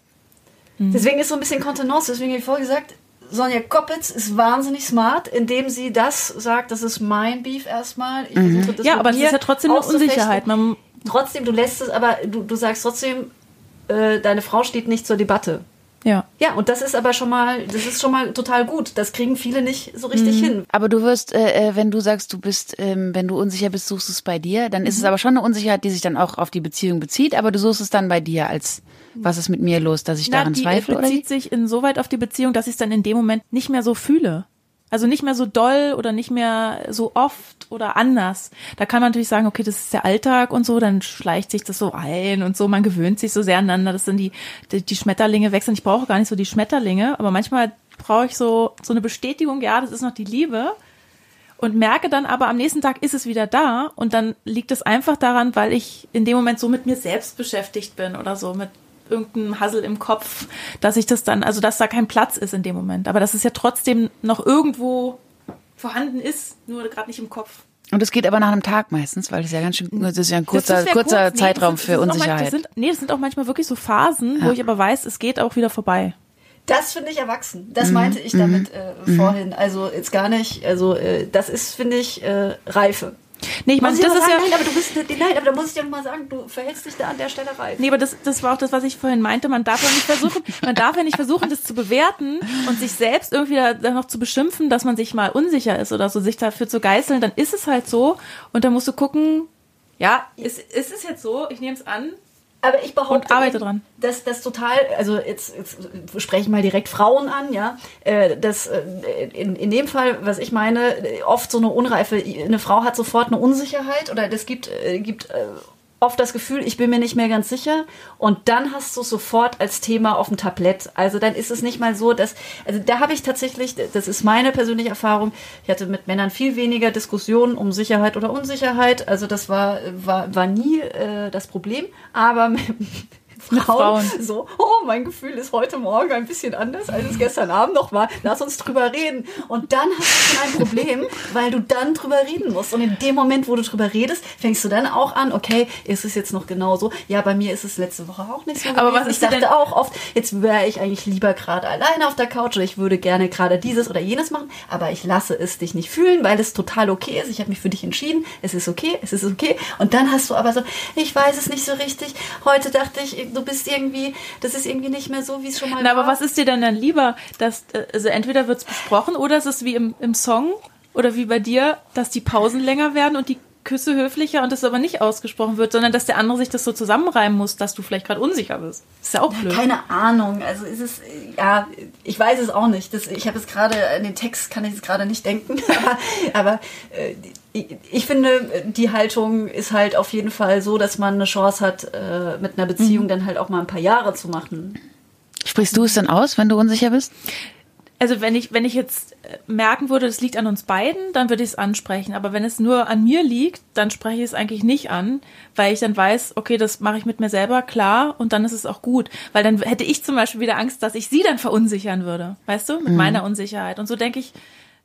Deswegen ist so ein bisschen Kontenance. Deswegen habe ich vorher gesagt, Sonja Koppitz ist wahnsinnig smart, indem sie das sagt, das ist mein Beef erstmal. Ich versuche das Ja, aber es ist ja trotzdem eine. Unsicherheit. Man, Trotzdem, du lässt es, aber du, du sagst trotzdem, äh, deine Frau steht nicht zur Debatte. Ja. Ja, und das ist aber schon mal, das ist schon mal total gut. Das kriegen viele nicht so richtig hin. Aber du wirst, äh, äh, wenn du sagst, du bist, ähm, wenn du unsicher bist, suchst du es bei dir, dann ist es aber schon eine Unsicherheit, die sich dann auch auf die Beziehung bezieht, aber du suchst es dann bei dir als, was ist mit mir los, dass ich Na, daran die zweifle oder wie? bezieht sich insoweit auf die Beziehung, dass ich es dann in dem Moment nicht mehr so fühle. Also nicht mehr so doll oder nicht mehr so oft oder anders. Da kann man natürlich sagen, okay, das ist der Alltag und so, dann schleicht sich das so ein und so, man gewöhnt sich so sehr aneinander, dass dann die, die, die Schmetterlinge wechseln. Ich brauche gar nicht so die Schmetterlinge, aber manchmal brauche ich so, so eine Bestätigung, ja, das ist noch die Liebe. Und merke dann aber am nächsten Tag ist es wieder da und dann liegt es einfach daran, weil ich in dem Moment so mit mir selbst beschäftigt bin oder so mit irgendeinem Hassel im Kopf, dass ich das dann, also dass da kein Platz ist in dem Moment. Aber dass es ja trotzdem noch irgendwo vorhanden ist, nur gerade nicht im Kopf. Und es geht aber nach einem Tag meistens, weil das ist ja ganz schön, das ist ja ein kurzer, kurzer kurz. Nee, Zeitraum das für das manchmal- Unsicherheit. Das sind, nee, das sind auch manchmal wirklich so Phasen, wo Ja. ich aber weiß, es geht auch wieder vorbei. Das finde ich erwachsen. Das meinte ich damit äh, vorhin. Also jetzt gar nicht. Also äh, das ist, finde ich, äh, Reife. Nee, ich meine, das ist ja, nein, aber du bist, nein, aber da muss ich dir noch mal sagen, du verhältst dich da an der Stelle reif. Nee, aber das, das war auch das, was ich vorhin meinte. Man darf ja nicht versuchen, (laughs) man darf ja nicht versuchen, das zu bewerten und sich selbst irgendwie da, noch zu beschimpfen, dass man sich mal unsicher ist oder so, sich dafür zu geißeln. Dann ist es halt so. Und dann musst du gucken, ja, ist, ist es jetzt so? Ich nehme es an. Aber ich behaupte, Und arbeite dran. dass das total, also jetzt, jetzt spreche ich mal direkt Frauen an, ja, äh, dass äh, in, in dem Fall, was ich meine, oft so eine Unreife, eine Frau hat sofort eine Unsicherheit oder das gibt, äh, gibt oft das Gefühl, ich bin mir nicht mehr ganz sicher. Und dann hast du es sofort als Thema auf dem Tablett. Also dann ist es nicht mal so, dass, also da habe ich tatsächlich, das ist meine persönliche Erfahrung, ich hatte mit Männern viel weniger Diskussionen um Sicherheit oder Unsicherheit, also das war, war, war nie äh, das Problem, aber (laughs) Frauen, Frauen. so, oh, mein Gefühl ist heute Morgen ein bisschen anders, als es gestern Abend noch war. Lass uns drüber reden. Und dann hast du schon ein Problem, (laughs) weil du dann drüber reden musst. Und in dem Moment, wo du drüber redest, fängst du dann auch an, okay, ist es jetzt noch genauso? Ja, bei mir ist es letzte Woche auch nicht so Aber gewesen. was ist ich dachte denn- auch oft, jetzt wäre ich eigentlich lieber gerade alleine auf der Couch oder ich würde gerne gerade dieses oder jenes machen, aber ich lasse es dich nicht fühlen, weil es total okay ist. Ich habe mich für dich entschieden. Es ist okay, es ist okay. Und dann hast du aber so, ich weiß es nicht so richtig. Heute dachte ich, du bist irgendwie, das ist irgendwie nicht mehr so, wie es schon mal Na, war. aber was ist dir denn dann lieber? Dass, äh, also entweder wird's besprochen oder ist es wie im, im Song oder wie bei dir, dass die Pausen länger werden und die Küsse höflicher und das aber nicht ausgesprochen wird, sondern dass der andere sich das so zusammenreimen muss, dass du vielleicht gerade unsicher bist. Ist ja auch blöd. Keine Ahnung. Also ist es, ja, ich weiß es auch nicht. Das, ich habe es gerade, in den Text kann ich es gerade nicht denken. aber (laughs) aber äh, ich, finde, die Haltung ist halt auf jeden Fall so, dass man eine Chance hat, äh, mit einer Beziehung dann halt auch mal ein paar Jahre zu machen. Sprichst du es denn aus, wenn du unsicher bist? Also wenn ich, wenn ich jetzt äh, merken würde, das liegt an uns beiden, dann würde ich es ansprechen. Aber wenn es nur an mir liegt, dann spreche ich es eigentlich nicht an, weil ich dann weiß, okay, das mache ich mit mir selber klar und dann ist es auch gut. Weil dann hätte ich zum Beispiel wieder Angst, dass ich sie dann verunsichern würde, weißt du, mit meiner Unsicherheit. Und so denke ich,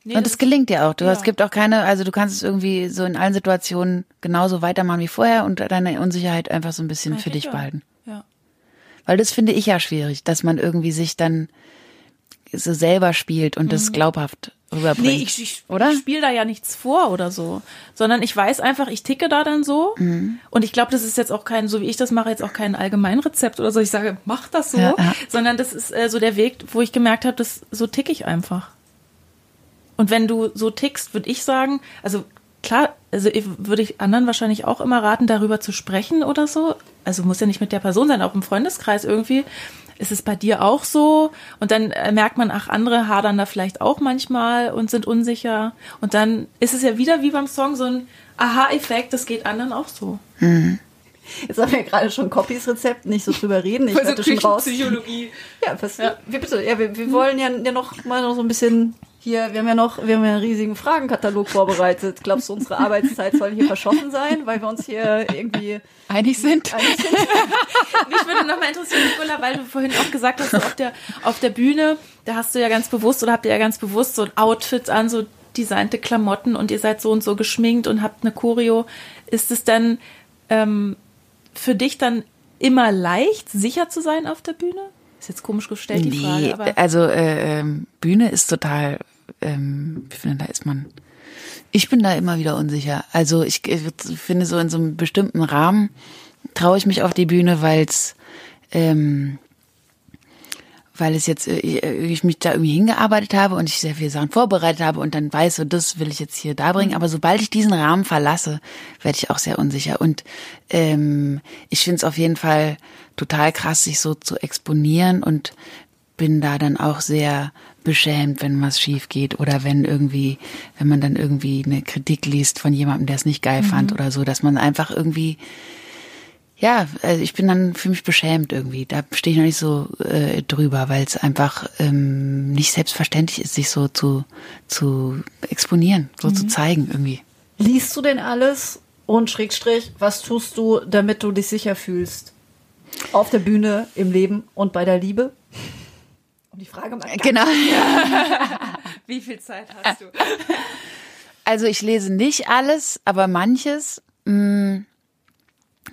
nee, Und es gelingt dir auch. Du Ja. hast, es gibt auch keine, also du kannst es irgendwie so in allen Situationen genauso weitermachen wie vorher und deine Unsicherheit einfach so ein bisschen für eigentlich dich ja. behalten. Ja. Weil das finde ich ja schwierig, dass man irgendwie sich dann so selber spielt und das glaubhaft rüberbringt. Mhm. Nee, ich, ich, oder? ich spiele da ja nichts vor oder so, sondern ich weiß einfach, ich ticke da dann so Mhm. und ich glaube, das ist jetzt auch kein, so wie ich das mache, jetzt auch kein Allgemeinrezept oder so. Ich sage, mach das so, Ja, ja. sondern das ist äh, so der Weg, wo ich gemerkt habe, das so ticke ich einfach. Und wenn du so tickst, würde ich sagen, also klar, also ich, würde ich anderen wahrscheinlich auch immer raten, darüber zu sprechen oder so. Also muss ja nicht mit der Person sein, auch im Freundeskreis irgendwie. Ist es bei dir auch so? Und dann äh, merkt man, ach, andere hadern da vielleicht auch manchmal und sind unsicher. Und dann ist es ja wieder wie beim Song so ein Aha-Effekt, das geht anderen auch so. Jetzt haben wir gerade schon Copies Rezept, nicht so drüber reden. Ich werde schon raus. Psychologie. Ja, was, ja. Wir, bitte, ja, wir, wir wollen ja, ja noch mal noch so ein bisschen hier, wir haben ja noch, wir haben ja einen riesigen Fragenkatalog vorbereitet. Glaubst du, unsere Arbeitszeit soll hier verschossen sein, weil wir uns hier irgendwie Einig sind? einig sind? (laughs) Mich würde noch mal interessieren, Nicola, weil du vorhin auch gesagt hast, auf der, auf der Bühne, da hast du ja ganz bewusst oder habt ihr ja ganz bewusst so ein Outfit an, so designte Klamotten und ihr seid so und so geschminkt und habt eine Choreo. Ist es dann ähm, für dich dann immer leicht, sicher zu sein auf der Bühne? Ist jetzt komisch gestellt, die Nee, Frage, aber also äh, ähm, Bühne ist total, ähm, ich finde, da ist man, ich bin da immer wieder unsicher. Also ich, ich finde so in so einem bestimmten Rahmen traue ich mich auf die Bühne, weil's ähm, weil es jetzt äh, ich, ich mich da irgendwie hingearbeitet habe und ich sehr viele Sachen vorbereitet habe und dann weiß, so das will ich jetzt hier da bringen. Aber sobald ich diesen Rahmen verlasse, werde ich auch sehr unsicher. Und ähm, ich finde es auf jeden Fall total krass, sich so zu exponieren und bin da dann auch sehr beschämt, wenn was schief geht oder wenn irgendwie, wenn man dann irgendwie eine Kritik liest von jemandem, der es nicht geil fand oder so, dass man einfach irgendwie ja, also ich bin dann für mich beschämt irgendwie. Da stehe ich noch nicht so äh, drüber, weil es einfach ähm, nicht selbstverständlich ist, sich so zu, zu exponieren, so zu zeigen irgendwie. Liest du denn alles? Und Schrägstrich, was tust du, damit du dich sicher fühlst? Auf der Bühne, im Leben und bei der Liebe? Um die Frage mal ganz Genau. (laughs) wie viel Zeit hast du? (laughs) Also ich lese nicht alles, aber manches. Mh,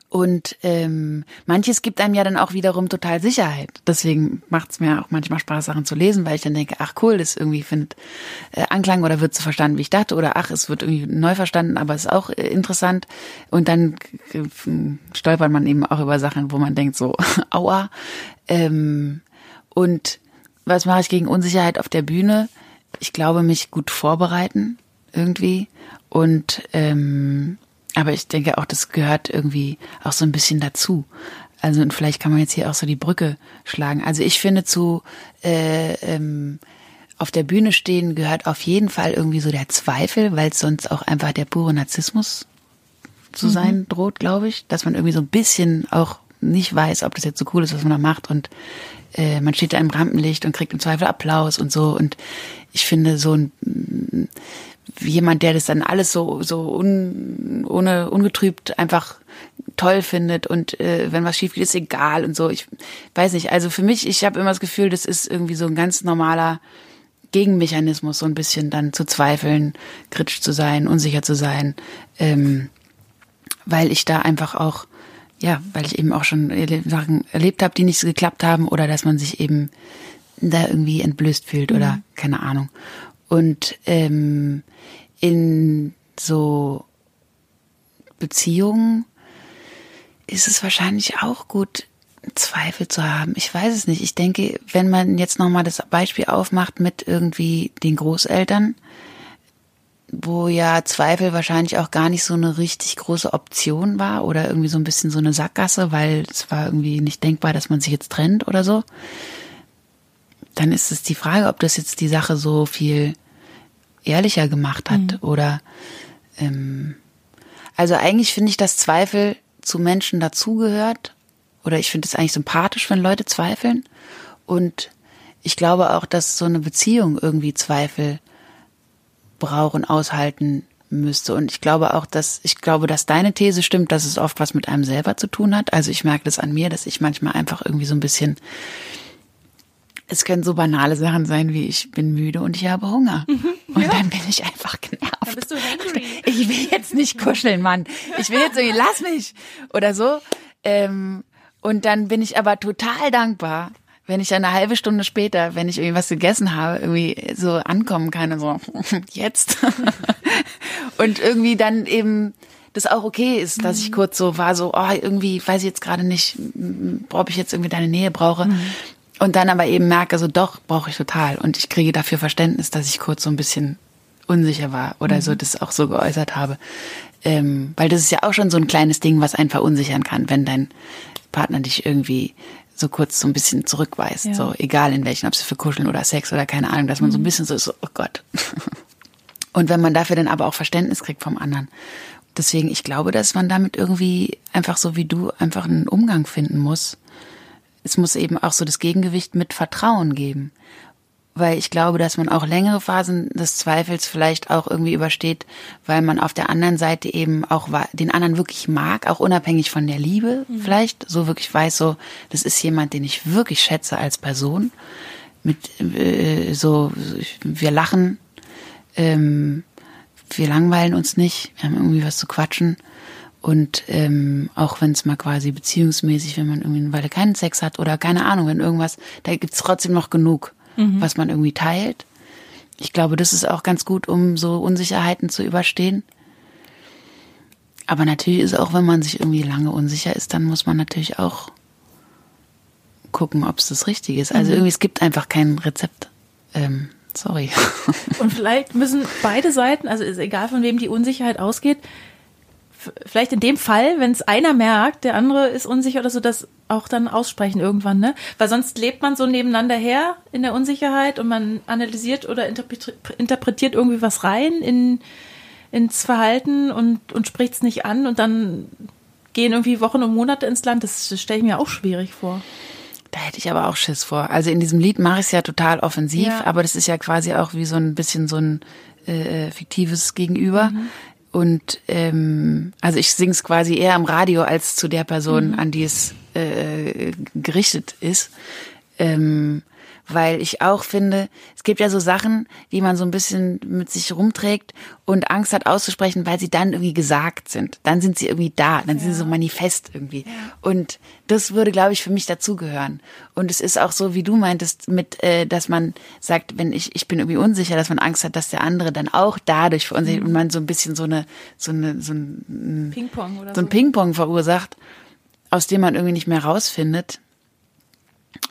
und ähm, manches gibt einem ja dann auch wiederum total Sicherheit. Deswegen macht es mir auch manchmal Spaß, Sachen zu lesen, weil ich dann denke, ach cool, das irgendwie findet äh, Anklang oder wird so verstanden, wie ich dachte, oder ach, es wird irgendwie neu verstanden, aber ist auch äh, interessant. Und dann äh, stolpert man eben auch über Sachen, wo man denkt, so, (laughs) aua. Ähm, und was mache ich gegen Unsicherheit auf der Bühne? Ich glaube, mich gut vorbereiten irgendwie. Und ähm, aber ich denke auch, das gehört irgendwie auch so ein bisschen dazu. Also und vielleicht kann man jetzt hier auch so die Brücke schlagen. Also ich finde zu äh, ähm, auf der Bühne stehen gehört auf jeden Fall irgendwie so der Zweifel, weil es sonst auch einfach der pure Narzissmus zu sein droht, glaube ich, dass man irgendwie so ein bisschen auch nicht weiß, ob das jetzt so cool ist, was man da macht und äh, man steht da im Rampenlicht und kriegt im Zweifel Applaus und so und ich finde so ein jemand, der das dann alles so so un, ohne ungetrübt einfach toll findet und äh, wenn was schief geht, ist egal und so. Ich weiß nicht. Also für mich, ich habe immer das Gefühl, das ist irgendwie so ein ganz normaler Gegenmechanismus, so ein bisschen dann zu zweifeln, kritisch zu sein, unsicher zu sein, ähm, weil ich da einfach auch, ja, weil ich eben auch schon Sachen erlebt habe, die nicht so geklappt haben oder dass man sich eben da irgendwie entblößt fühlt mhm. oder keine Ahnung. Und ähm, in so Beziehungen ist es wahrscheinlich auch gut, Zweifel zu haben. Ich weiß es nicht. Ich denke, wenn man jetzt nochmal das Beispiel aufmacht mit irgendwie den Großeltern, wo ja Zweifel wahrscheinlich auch gar nicht so eine richtig große Option war oder irgendwie so ein bisschen so eine Sackgasse, weil es war irgendwie nicht denkbar, dass man sich jetzt trennt oder so, dann ist es die Frage, ob das jetzt die Sache so viel ehrlicher gemacht hat mhm. oder ähm, also eigentlich finde ich, dass Zweifel zu Menschen dazugehört oder ich finde es eigentlich sympathisch, wenn Leute zweifeln und ich glaube auch, dass so eine Beziehung irgendwie Zweifel braucht und aushalten müsste. Und ich glaube auch, dass, ich glaube, dass deine These stimmt, dass es oft was mit einem selber zu tun hat. Also ich merke das an mir, dass ich manchmal einfach irgendwie so ein bisschen es können so banale Sachen sein wie ich bin müde und ich habe Hunger. Mhm, ja. Und dann bin ich einfach genervt. Dann bist du hungry. Ich will jetzt nicht kuscheln, Mann. Ich will jetzt irgendwie, lass mich. Oder so. Ähm, und dann bin ich aber total dankbar, wenn ich dann eine halbe Stunde später, wenn ich irgendwie was gegessen habe, irgendwie so ankommen kann und so, (laughs) jetzt. (laughs) und irgendwie dann eben das auch okay ist, dass ich mhm. kurz so war, so, oh, irgendwie weiß ich jetzt gerade nicht, ob ich jetzt irgendwie deine Nähe brauche. Mhm. Und dann aber eben merke, so doch, brauche ich total. Und ich kriege dafür Verständnis, dass ich kurz so ein bisschen unsicher war oder mhm. so das auch so geäußert habe. Ähm, weil das ist ja auch schon so ein kleines Ding, was einen verunsichern kann, wenn dein Partner dich irgendwie so kurz so ein bisschen zurückweist. Ja. So, egal in welchen, ob es für Kuscheln oder Sex oder keine Ahnung, dass man mhm. so ein mhm. bisschen so ist, so, oh Gott. (laughs) Und wenn man dafür dann aber auch Verständnis kriegt vom anderen. Deswegen, ich glaube, dass man damit irgendwie einfach so wie du einfach einen Umgang finden muss es muss eben auch so das Gegengewicht mit Vertrauen geben. Weil ich glaube, dass man auch längere Phasen des Zweifels vielleicht auch irgendwie übersteht, weil man auf der anderen Seite eben auch den anderen wirklich mag, auch unabhängig von der Liebe mhm. vielleicht, so wirklich weiß, so, das ist jemand, den ich wirklich schätze als Person. Mit äh, so, wir lachen, ähm, wir langweilen uns nicht, wir haben irgendwie was zu quatschen. Und ähm, auch wenn es mal quasi beziehungsmäßig, wenn man irgendwie eine Weile keinen Sex hat oder keine Ahnung, wenn irgendwas, da gibt's trotzdem noch genug, mhm. was man irgendwie teilt. Ich glaube, das ist auch ganz gut, um so Unsicherheiten zu überstehen. Aber natürlich ist auch, wenn man sich irgendwie lange unsicher ist, dann muss man natürlich auch gucken, ob es das Richtige ist. Also mhm. irgendwie, es gibt einfach kein Rezept. Ähm, sorry. Und vielleicht müssen beide Seiten, also ist egal von wem die Unsicherheit ausgeht, vielleicht in dem Fall, wenn es einer merkt, der andere ist unsicher oder so, das auch dann aussprechen irgendwann, ne? Weil sonst lebt man so nebeneinander her in der Unsicherheit und man analysiert oder interpretiert irgendwie was rein in, ins Verhalten und, und spricht es nicht an und dann gehen irgendwie Wochen und Monate ins Land. Das, das stelle ich mir auch schwierig vor. Da hätte ich aber auch Schiss vor. Also in diesem Lied mache ich es ja total offensiv, ja. aber das ist ja quasi auch wie so ein bisschen so ein äh, fiktives Gegenüber. Mhm. Und ähm, also ich sing's quasi eher am Radio als zu der Person, mhm. an die es äh, gerichtet ist. Ähm, weil ich auch finde, es gibt ja so Sachen, die man so ein bisschen mit sich rumträgt und Angst hat auszusprechen, weil sie dann irgendwie gesagt sind. Dann sind sie irgendwie da, dann ja. sind sie so manifest irgendwie. Ja. Und das würde, glaube ich, für mich dazugehören. Und es ist auch so, wie du meintest, mit, äh, dass man sagt, wenn ich, ich bin irgendwie unsicher, dass man Angst hat, dass der andere dann auch dadurch verunsichert mhm. und man so ein bisschen so eine, so eine, so ein Ping-Pong oder so. so ein Ping-Pong verursacht, aus dem man irgendwie nicht mehr rausfindet.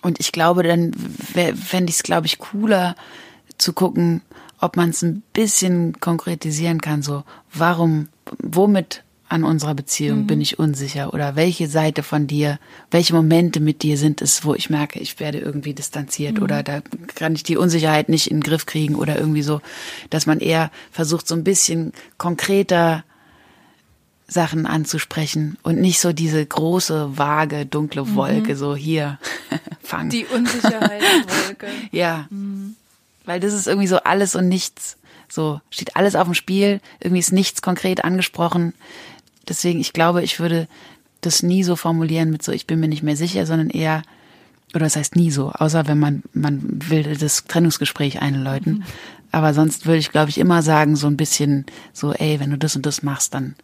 Und ich glaube, dann fände ich es, glaube ich, cooler zu gucken, ob man es ein bisschen konkretisieren kann. So, warum, womit an unserer Beziehung mhm. bin ich unsicher? Oder welche Seite von dir, welche Momente mit dir sind es, wo ich merke, ich werde irgendwie distanziert mhm. oder da kann ich die Unsicherheit nicht in den Griff kriegen oder irgendwie so, dass man eher versucht, so ein bisschen konkreter Sachen anzusprechen und nicht so diese große, vage, dunkle mhm. Wolke, mhm. so hier (laughs) fangen. Die Unsicherheitswolke. (laughs) ja. Mhm. Weil das ist irgendwie so alles und nichts. So steht alles auf dem Spiel, irgendwie ist nichts konkret angesprochen. Deswegen, ich glaube, ich würde das nie so formulieren mit so, ich bin mir nicht mehr sicher, sondern eher, oder das heißt nie so, außer wenn man, man will das Trennungsgespräch einläuten. Mhm. Aber sonst würde ich, glaube ich, immer sagen, so ein bisschen so, ey, wenn du das und das machst, dann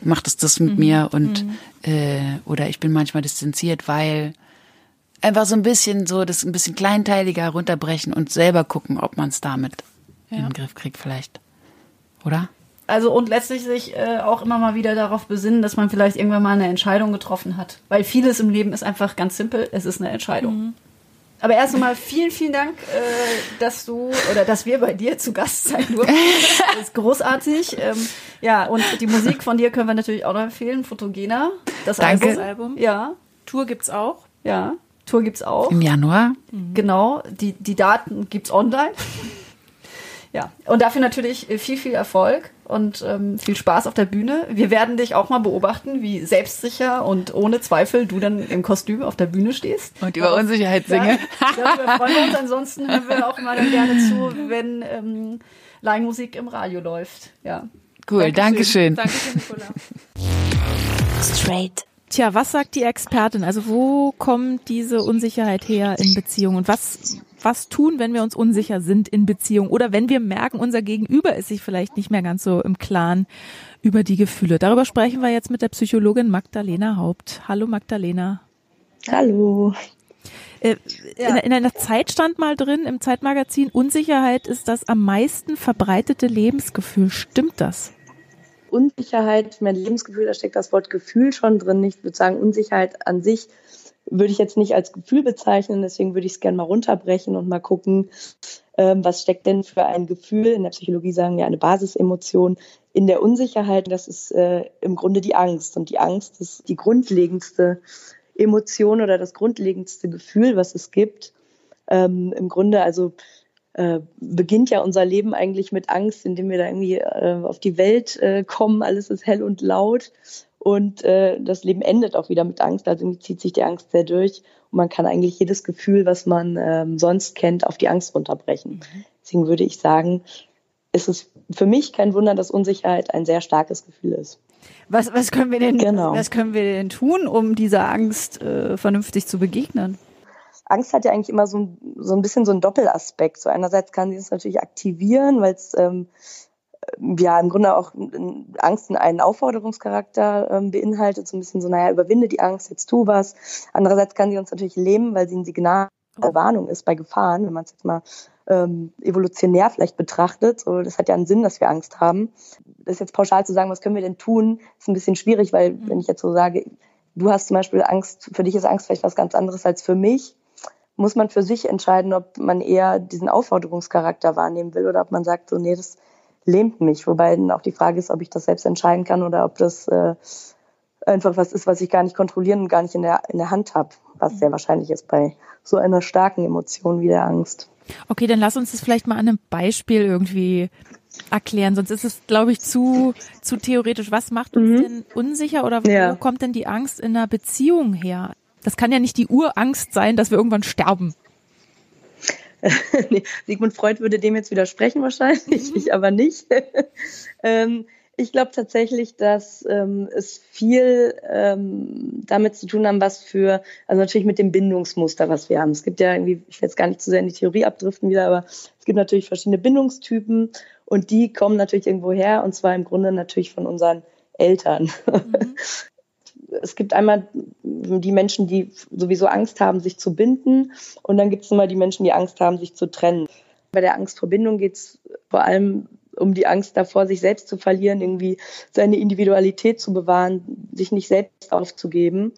macht es das mit mhm. mir und mhm. äh, oder ich bin manchmal distanziert, weil einfach so ein bisschen so das ein bisschen kleinteiliger runterbrechen und selber gucken, ob man es damit ja. in den Griff kriegt vielleicht. Oder? Also und letztlich sich äh, auch immer mal wieder darauf besinnen, dass man vielleicht irgendwann mal eine Entscheidung getroffen hat. Weil vieles im Leben ist einfach ganz simpel, es ist eine Entscheidung. Mhm. Aber erst einmal vielen, vielen Dank, äh, dass du oder dass wir bei dir zu Gast sein durften. (laughs) Das ist großartig. Ähm, ja, und die Musik von dir können wir natürlich auch noch empfehlen. Fotogener. Das Danke. Album. Ja. Tour gibt's auch. Ja. Tour gibt's auch. Im Januar. Mhm. Genau. Die, die Daten gibt's online. Ja. Und dafür natürlich viel, viel Erfolg und ähm, viel Spaß auf der Bühne. Wir werden dich auch mal beobachten, wie selbstsicher und ohne Zweifel du dann im Kostüm auf der Bühne stehst. Und über Unsicherheit singe. Ja, wir freuen uns. (laughs) Ansonsten hören wir auch mal dann gerne zu, wenn ähm, Live-Musik im Radio läuft. Ja. Cool, Dankeschön. Dankeschön, Nicola. (laughs) Straight. Tja, was sagt die Expertin? Also wo kommt diese Unsicherheit her in Beziehungen und was was tun, wenn wir uns unsicher sind in Beziehung oder wenn wir merken, unser Gegenüber ist sich vielleicht nicht mehr ganz so im Klaren über die Gefühle. Darüber sprechen wir jetzt mit der Psychologin Magdalena Haupt. Hallo Magdalena. Hallo. Äh, in, in einer Zeit stand mal drin im Zeitmagazin, Unsicherheit ist das am meisten verbreitete Lebensgefühl. Stimmt das? Unsicherheit, mein Lebensgefühl, da steckt das Wort Gefühl schon drin. Ich würde sagen, Unsicherheit an sich würde ich jetzt nicht als Gefühl bezeichnen, deswegen würde ich es gerne mal runterbrechen und mal gucken, ähm, was steckt denn für ein Gefühl, in der Psychologie sagen wir eine Basisemotion, in der Unsicherheit. Das ist äh, im Grunde die Angst. Und die Angst ist die grundlegendste Emotion oder das grundlegendste Gefühl, was es gibt. Ähm, Im Grunde also äh, beginnt ja unser Leben eigentlich mit Angst, indem wir da irgendwie äh, auf die Welt äh, kommen, alles ist hell und laut und äh, das Leben endet auch wieder mit Angst, also irgendwie zieht sich die Angst sehr durch. Und man kann eigentlich jedes Gefühl, was man ähm, sonst kennt, auf die Angst runterbrechen. Mhm. Deswegen würde ich sagen, ist es für mich kein Wunder, dass Unsicherheit ein sehr starkes Gefühl ist. Was, was können wir denn, genau. was können wir denn tun, um dieser Angst äh, vernünftig zu begegnen? Angst hat ja eigentlich immer so ein, so ein bisschen so einen Doppelaspekt. So einerseits kann sie es natürlich aktivieren, weil es ähm, ja im Grunde auch Angst in einen Aufforderungscharakter ähm, beinhaltet, so ein bisschen so, naja, überwinde die Angst, jetzt tu was. Andererseits kann sie uns natürlich lähmen, weil sie ein Signal der Warnung ist bei Gefahren, wenn man es jetzt mal ähm, evolutionär vielleicht betrachtet. So, das hat ja einen Sinn, dass wir Angst haben. Das jetzt pauschal zu sagen, was können wir denn tun, ist ein bisschen schwierig, weil mhm. wenn ich jetzt so sage, du hast zum Beispiel Angst, für dich ist Angst vielleicht was ganz anderes als für mich, muss man für sich entscheiden, ob man eher diesen Aufforderungscharakter wahrnehmen will oder ob man sagt, so, nee, das lähmt mich. Wobei dann auch die Frage ist, ob ich das selbst entscheiden kann oder ob das äh, einfach was ist, was ich gar nicht kontrollieren und gar nicht in der, in der Hand habe, was sehr wahrscheinlich ist bei so einer starken Emotion wie der Angst. Okay, dann lass uns das vielleicht mal an einem Beispiel irgendwie erklären, sonst ist es, glaube ich, zu, zu theoretisch. Was macht uns mhm. denn unsicher oder wo ja. kommt denn die Angst in einer Beziehung her? Das kann ja nicht die Urangst sein, dass wir irgendwann sterben. (laughs) nee, Sigmund Freud würde dem jetzt widersprechen wahrscheinlich, mhm. ich (laughs) aber nicht. (laughs) ähm, ich glaube tatsächlich, dass ähm, es viel ähm, damit zu tun haben, was für, also natürlich mit dem Bindungsmuster, was wir haben. Es gibt ja irgendwie, ich will jetzt gar nicht zu sehr in die Theorie abdriften wieder, aber es gibt natürlich verschiedene Bindungstypen und die kommen natürlich irgendwo her und zwar im Grunde natürlich von unseren Eltern. Mhm. Es gibt einmal die Menschen, die sowieso Angst haben, sich zu binden. Und dann gibt es immer die Menschen, die Angst haben, sich zu trennen. Bei der Angst vor Bindung geht es vor allem um die Angst davor, sich selbst zu verlieren, irgendwie seine Individualität zu bewahren, sich nicht selbst aufzugeben.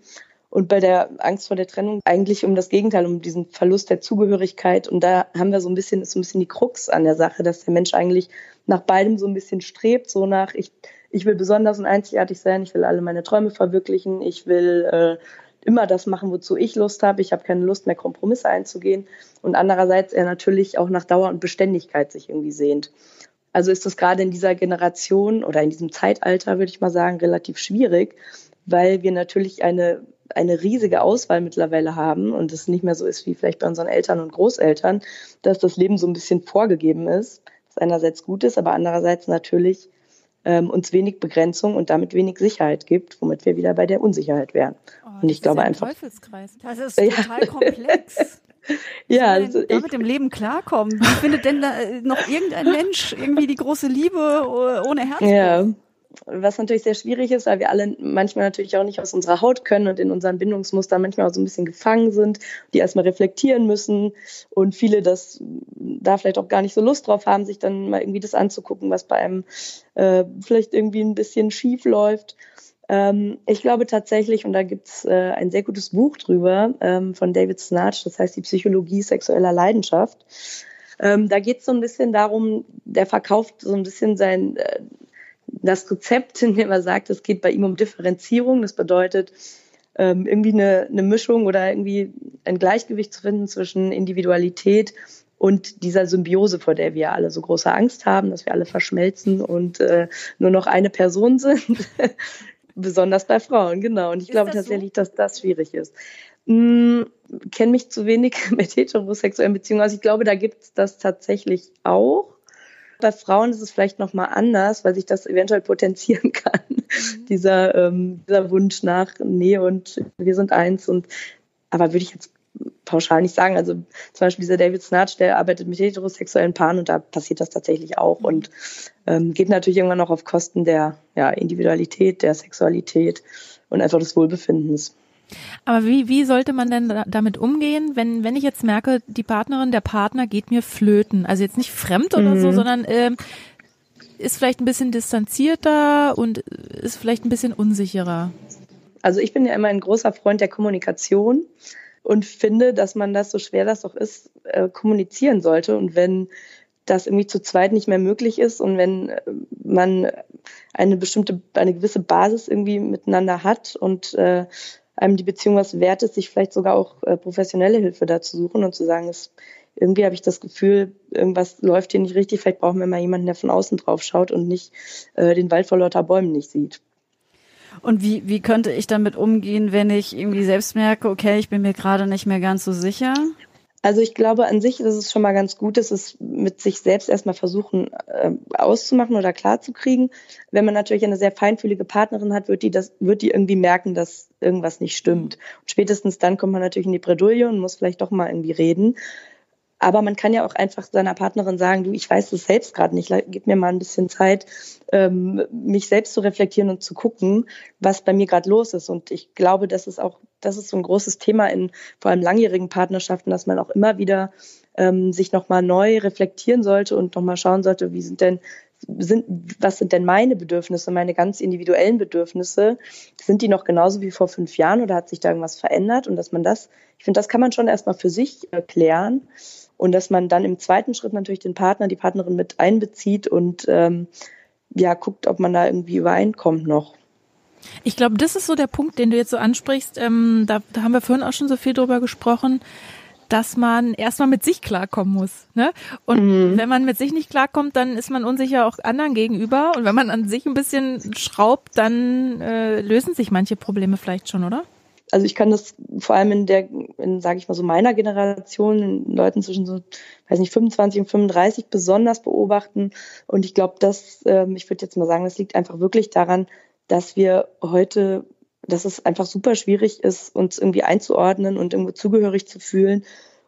Und bei der Angst vor der Trennung eigentlich um das Gegenteil, um diesen Verlust der Zugehörigkeit. Und da haben wir so ein bisschen, ist so ein bisschen die Krux an der Sache, dass der Mensch eigentlich nach beidem so ein bisschen strebt, so nach, ich ich will besonders und einzigartig sein, ich will alle meine Träume verwirklichen, ich will äh, immer das machen, wozu ich Lust habe, ich habe keine Lust mehr, Kompromisse einzugehen und andererseits er natürlich auch nach Dauer und Beständigkeit sich irgendwie sehnt. Also ist das gerade in dieser Generation oder in diesem Zeitalter, würde ich mal sagen, relativ schwierig, weil wir natürlich eine, eine riesige Auswahl mittlerweile haben und es nicht mehr so ist wie vielleicht bei unseren Eltern und Großeltern, dass das Leben so ein bisschen vorgegeben ist einerseits gut ist, aber andererseits natürlich ähm, uns wenig Begrenzung und damit wenig Sicherheit gibt, womit wir wieder bei der Unsicherheit wären. Oh, und ich glaube einfach. Teufelskreis. Das ist (laughs) total (laughs) ja. komplex. ja, also ich, mit dem Leben klarkommen. Wie findet denn da äh, noch irgendein Mensch irgendwie die große Liebe äh, ohne Herz? Ja was natürlich sehr schwierig ist, weil wir alle manchmal natürlich auch nicht aus unserer Haut können und in unseren Bindungsmustern manchmal auch so ein bisschen gefangen sind, die erstmal reflektieren müssen und viele das da vielleicht auch gar nicht so Lust drauf haben, sich dann mal irgendwie das anzugucken, was bei einem äh, vielleicht irgendwie ein bisschen schief läuft. Ähm, ich glaube tatsächlich, und da gibt's äh, ein sehr gutes Buch drüber ähm, von David Snatch, das heißt die Psychologie sexueller Leidenschaft. Ähm, da geht es so ein bisschen darum, der verkauft so ein bisschen sein, äh, das Rezept, in dem er sagt, es geht bei ihm um Differenzierung. Das bedeutet, ähm, irgendwie eine, eine Mischung oder irgendwie ein Gleichgewicht zu finden zwischen Individualität und dieser Symbiose, vor der wir alle so große Angst haben, dass wir alle verschmelzen und äh, nur noch eine Person (laughs) sind. Besonders bei Frauen, genau. Und ich ist glaube das tatsächlich, so? dass das schwierig ist. Hm, kenne mich zu wenig (laughs) mit heterosexuellen Beziehungen aus. Ich glaube, da gibt es das tatsächlich auch. Bei Frauen ist es vielleicht nochmal anders, weil sich das eventuell potenzieren (laughs) kann. Mhm. dieser, ähm, dieser Wunsch nach Nähe und wir sind eins. Und aber würde ich jetzt pauschal nicht sagen. Also zum Beispiel dieser David Snatch, der arbeitet mit heterosexuellen Paaren und da passiert das tatsächlich auch mhm. und ähm, geht natürlich irgendwann noch auf Kosten der ja, Individualität, der Sexualität und einfach des Wohlbefindens. Aber wie, wie sollte man denn damit umgehen, wenn, wenn ich jetzt merke, die Partnerin, der Partner geht mir flöten? Also jetzt nicht fremd oder mhm. so, sondern äh, ist vielleicht ein bisschen distanzierter und ist vielleicht ein bisschen unsicherer. Also ich bin ja immer ein großer Freund der Kommunikation und finde, dass man das, so schwer das auch ist, äh, kommunizieren sollte. Und wenn das irgendwie zu zweit nicht mehr möglich ist und wenn äh, man eine bestimmte, eine gewisse Basis irgendwie miteinander hat und äh, einem die Beziehung was wert ist, sich vielleicht sogar auch äh, professionelle Hilfe dazu suchen und zu sagen, es, irgendwie habe ich das Gefühl, irgendwas läuft hier nicht richtig, vielleicht brauchen wir mal jemanden, der von außen drauf schaut und nicht äh, den Wald vor lauter Bäumen nicht sieht. Und wie, wie könnte ich damit umgehen, wenn ich irgendwie selbst merke, okay, ich bin mir gerade nicht mehr ganz so sicher? Also ich glaube an sich, dass es schon mal ganz gut ist, es mit sich selbst erstmal versuchen äh, auszumachen oder klarzukriegen. Wenn man natürlich eine sehr feinfühlige Partnerin hat, wird die das, wird die irgendwie merken, dass irgendwas nicht stimmt. Und spätestens dann kommt man natürlich in die Bredouille und muss vielleicht doch mal irgendwie reden. Aber man kann ja auch einfach seiner Partnerin sagen, du, ich weiß es selbst gerade nicht, gib mir mal ein bisschen Zeit, ähm, mich selbst zu reflektieren und zu gucken, was bei mir gerade los ist. Und ich glaube, das ist auch, das ist so ein großes Thema in vor allem langjährigen Partnerschaften, dass man auch immer wieder ähm, sich nochmal neu reflektieren sollte und nochmal schauen sollte, wie sind denn sind, was sind denn meine Bedürfnisse, meine ganz individuellen Bedürfnisse? Sind die noch genauso wie vor fünf Jahren oder hat sich da irgendwas verändert? Und dass man das, ich finde, das kann man schon erstmal für sich erklären und dass man dann im zweiten Schritt natürlich den Partner, die Partnerin mit einbezieht und ähm, ja, guckt, ob man da irgendwie übereinkommt noch. Ich glaube, das ist so der Punkt, den du jetzt so ansprichst. Ähm, da, da haben wir vorhin auch schon so viel drüber gesprochen, dass man erstmal mit sich klarkommen muss. Ne? Und mhm. wenn man mit sich nicht klarkommt, dann ist man unsicher auch anderen gegenüber. Und wenn man an sich ein bisschen schraubt, dann äh, lösen sich manche Probleme vielleicht schon, oder? Also ich kann das vor allem in der, in, sage ich mal so meiner Generation, in Leuten zwischen so, weiß nicht, 25 und 35 besonders beobachten. Und ich glaube, dass, ähm, ich würde jetzt mal sagen, das liegt einfach wirklich daran, dass wir heute, dass es einfach super schwierig ist, uns irgendwie einzuordnen und irgendwo zugehörig zu fühlen.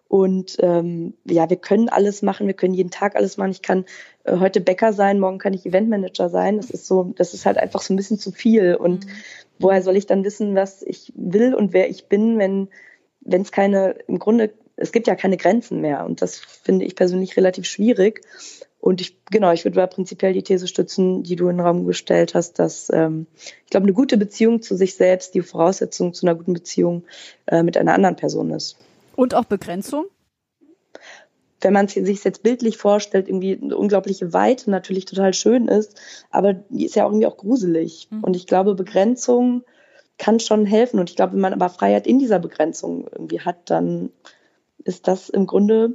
Und ähm, ja, wir können alles machen, wir können jeden Tag alles machen. Ich kann äh, heute Bäcker sein, morgen kann ich Eventmanager sein. Das ist so, das ist halt einfach so ein bisschen zu viel. Und mhm woher soll ich dann wissen, was ich will und wer ich bin, wenn wenn es keine, im Grunde, es gibt ja keine Grenzen mehr. Und das finde ich persönlich relativ schwierig. Und ich, genau, ich würde prinzipiell die These stützen, die du in den Raum gestellt hast, dass ähm, ich glaube, eine gute Beziehung zu sich selbst die Voraussetzung zu einer guten Beziehung äh, mit einer anderen Person ist. Und auch Begrenzung? Wenn man sich jetzt bildlich vorstellt, irgendwie eine unglaubliche Weite natürlich total schön ist, aber die ist ja irgendwie auch gruselig. Mhm. Und ich glaube, Begrenzung kann schon helfen. Und ich glaube, wenn man aber Freiheit in dieser Begrenzung irgendwie hat, dann ist das im Grunde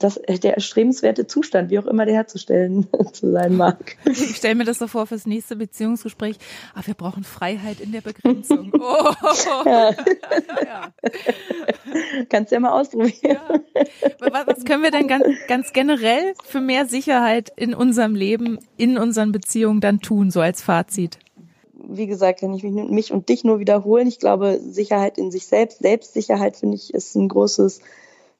das, der erstrebenswerte Zustand, wie auch immer der herzustellen (laughs) zu sein mag. Ich stelle mir das so vor fürs nächste Beziehungsgespräch. Aber wir brauchen Freiheit in der Begrenzung. (laughs) Oh. Ja. ja. Kannst ja mal ausprobieren. Ja. Was können wir denn ganz, ganz generell für mehr Sicherheit in unserem Leben, in unseren Beziehungen dann tun, so als Fazit? Wie gesagt, kann ich mich, mich und dich nur wiederholen. Ich glaube, Sicherheit in sich selbst, Selbstsicherheit finde ich ist ein großes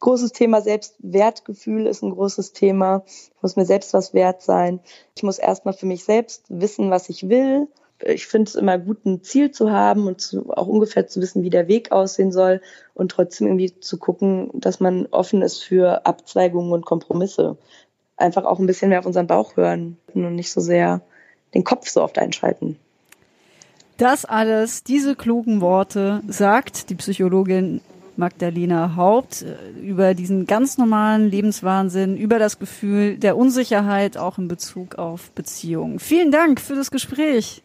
großes Thema Selbstwertgefühl ist ein großes Thema. Ich muss mir selbst was wert sein. Ich muss erstmal für mich selbst wissen, was ich will. Ich finde es immer gut, ein Ziel zu haben und zu, auch ungefähr zu wissen, wie der Weg aussehen soll und trotzdem irgendwie zu gucken, dass man offen ist für Abzweigungen und Kompromisse. Einfach auch ein bisschen mehr auf unseren Bauch hören und nicht so sehr den Kopf so oft einschalten. Das alles, diese klugen Worte, sagt die Psychologin Magdalena Haupt äh, über diesen ganz normalen Lebenswahnsinn, über das Gefühl der Unsicherheit auch in Bezug auf Beziehungen. Vielen Dank für das Gespräch.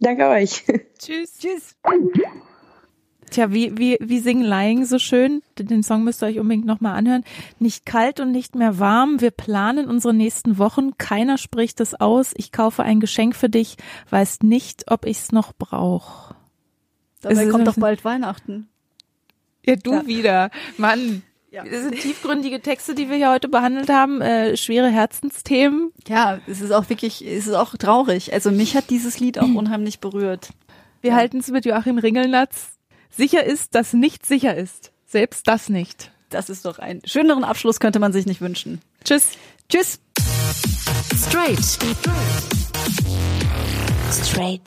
Danke euch. (laughs) Tschüss. Tschüss. Tja, wie, wie, wie singen Lying so schön? Den Song müsst ihr euch unbedingt nochmal anhören. Nicht kalt und nicht mehr warm. Wir planen unsere nächsten Wochen. Keiner spricht es aus. Ich kaufe ein Geschenk für dich. Weiß nicht, ob ich's noch brauch. Dabei kommt doch bald Weihnachten. Ja, du ja. wieder. Mann. Ja. Das sind tiefgründige Texte, die wir hier heute behandelt haben, äh, schwere Herzensthemen. Ja, es ist auch wirklich, es ist auch traurig. Also mich hat dieses Lied auch unheimlich berührt. Wir ja. halten es mit Joachim Ringelnatz. Sicher ist, dass nicht sicher ist. Selbst das nicht. Das ist doch ein schöneren Abschluss könnte man sich nicht wünschen. Tschüss. Tschüss. Straight. Straight.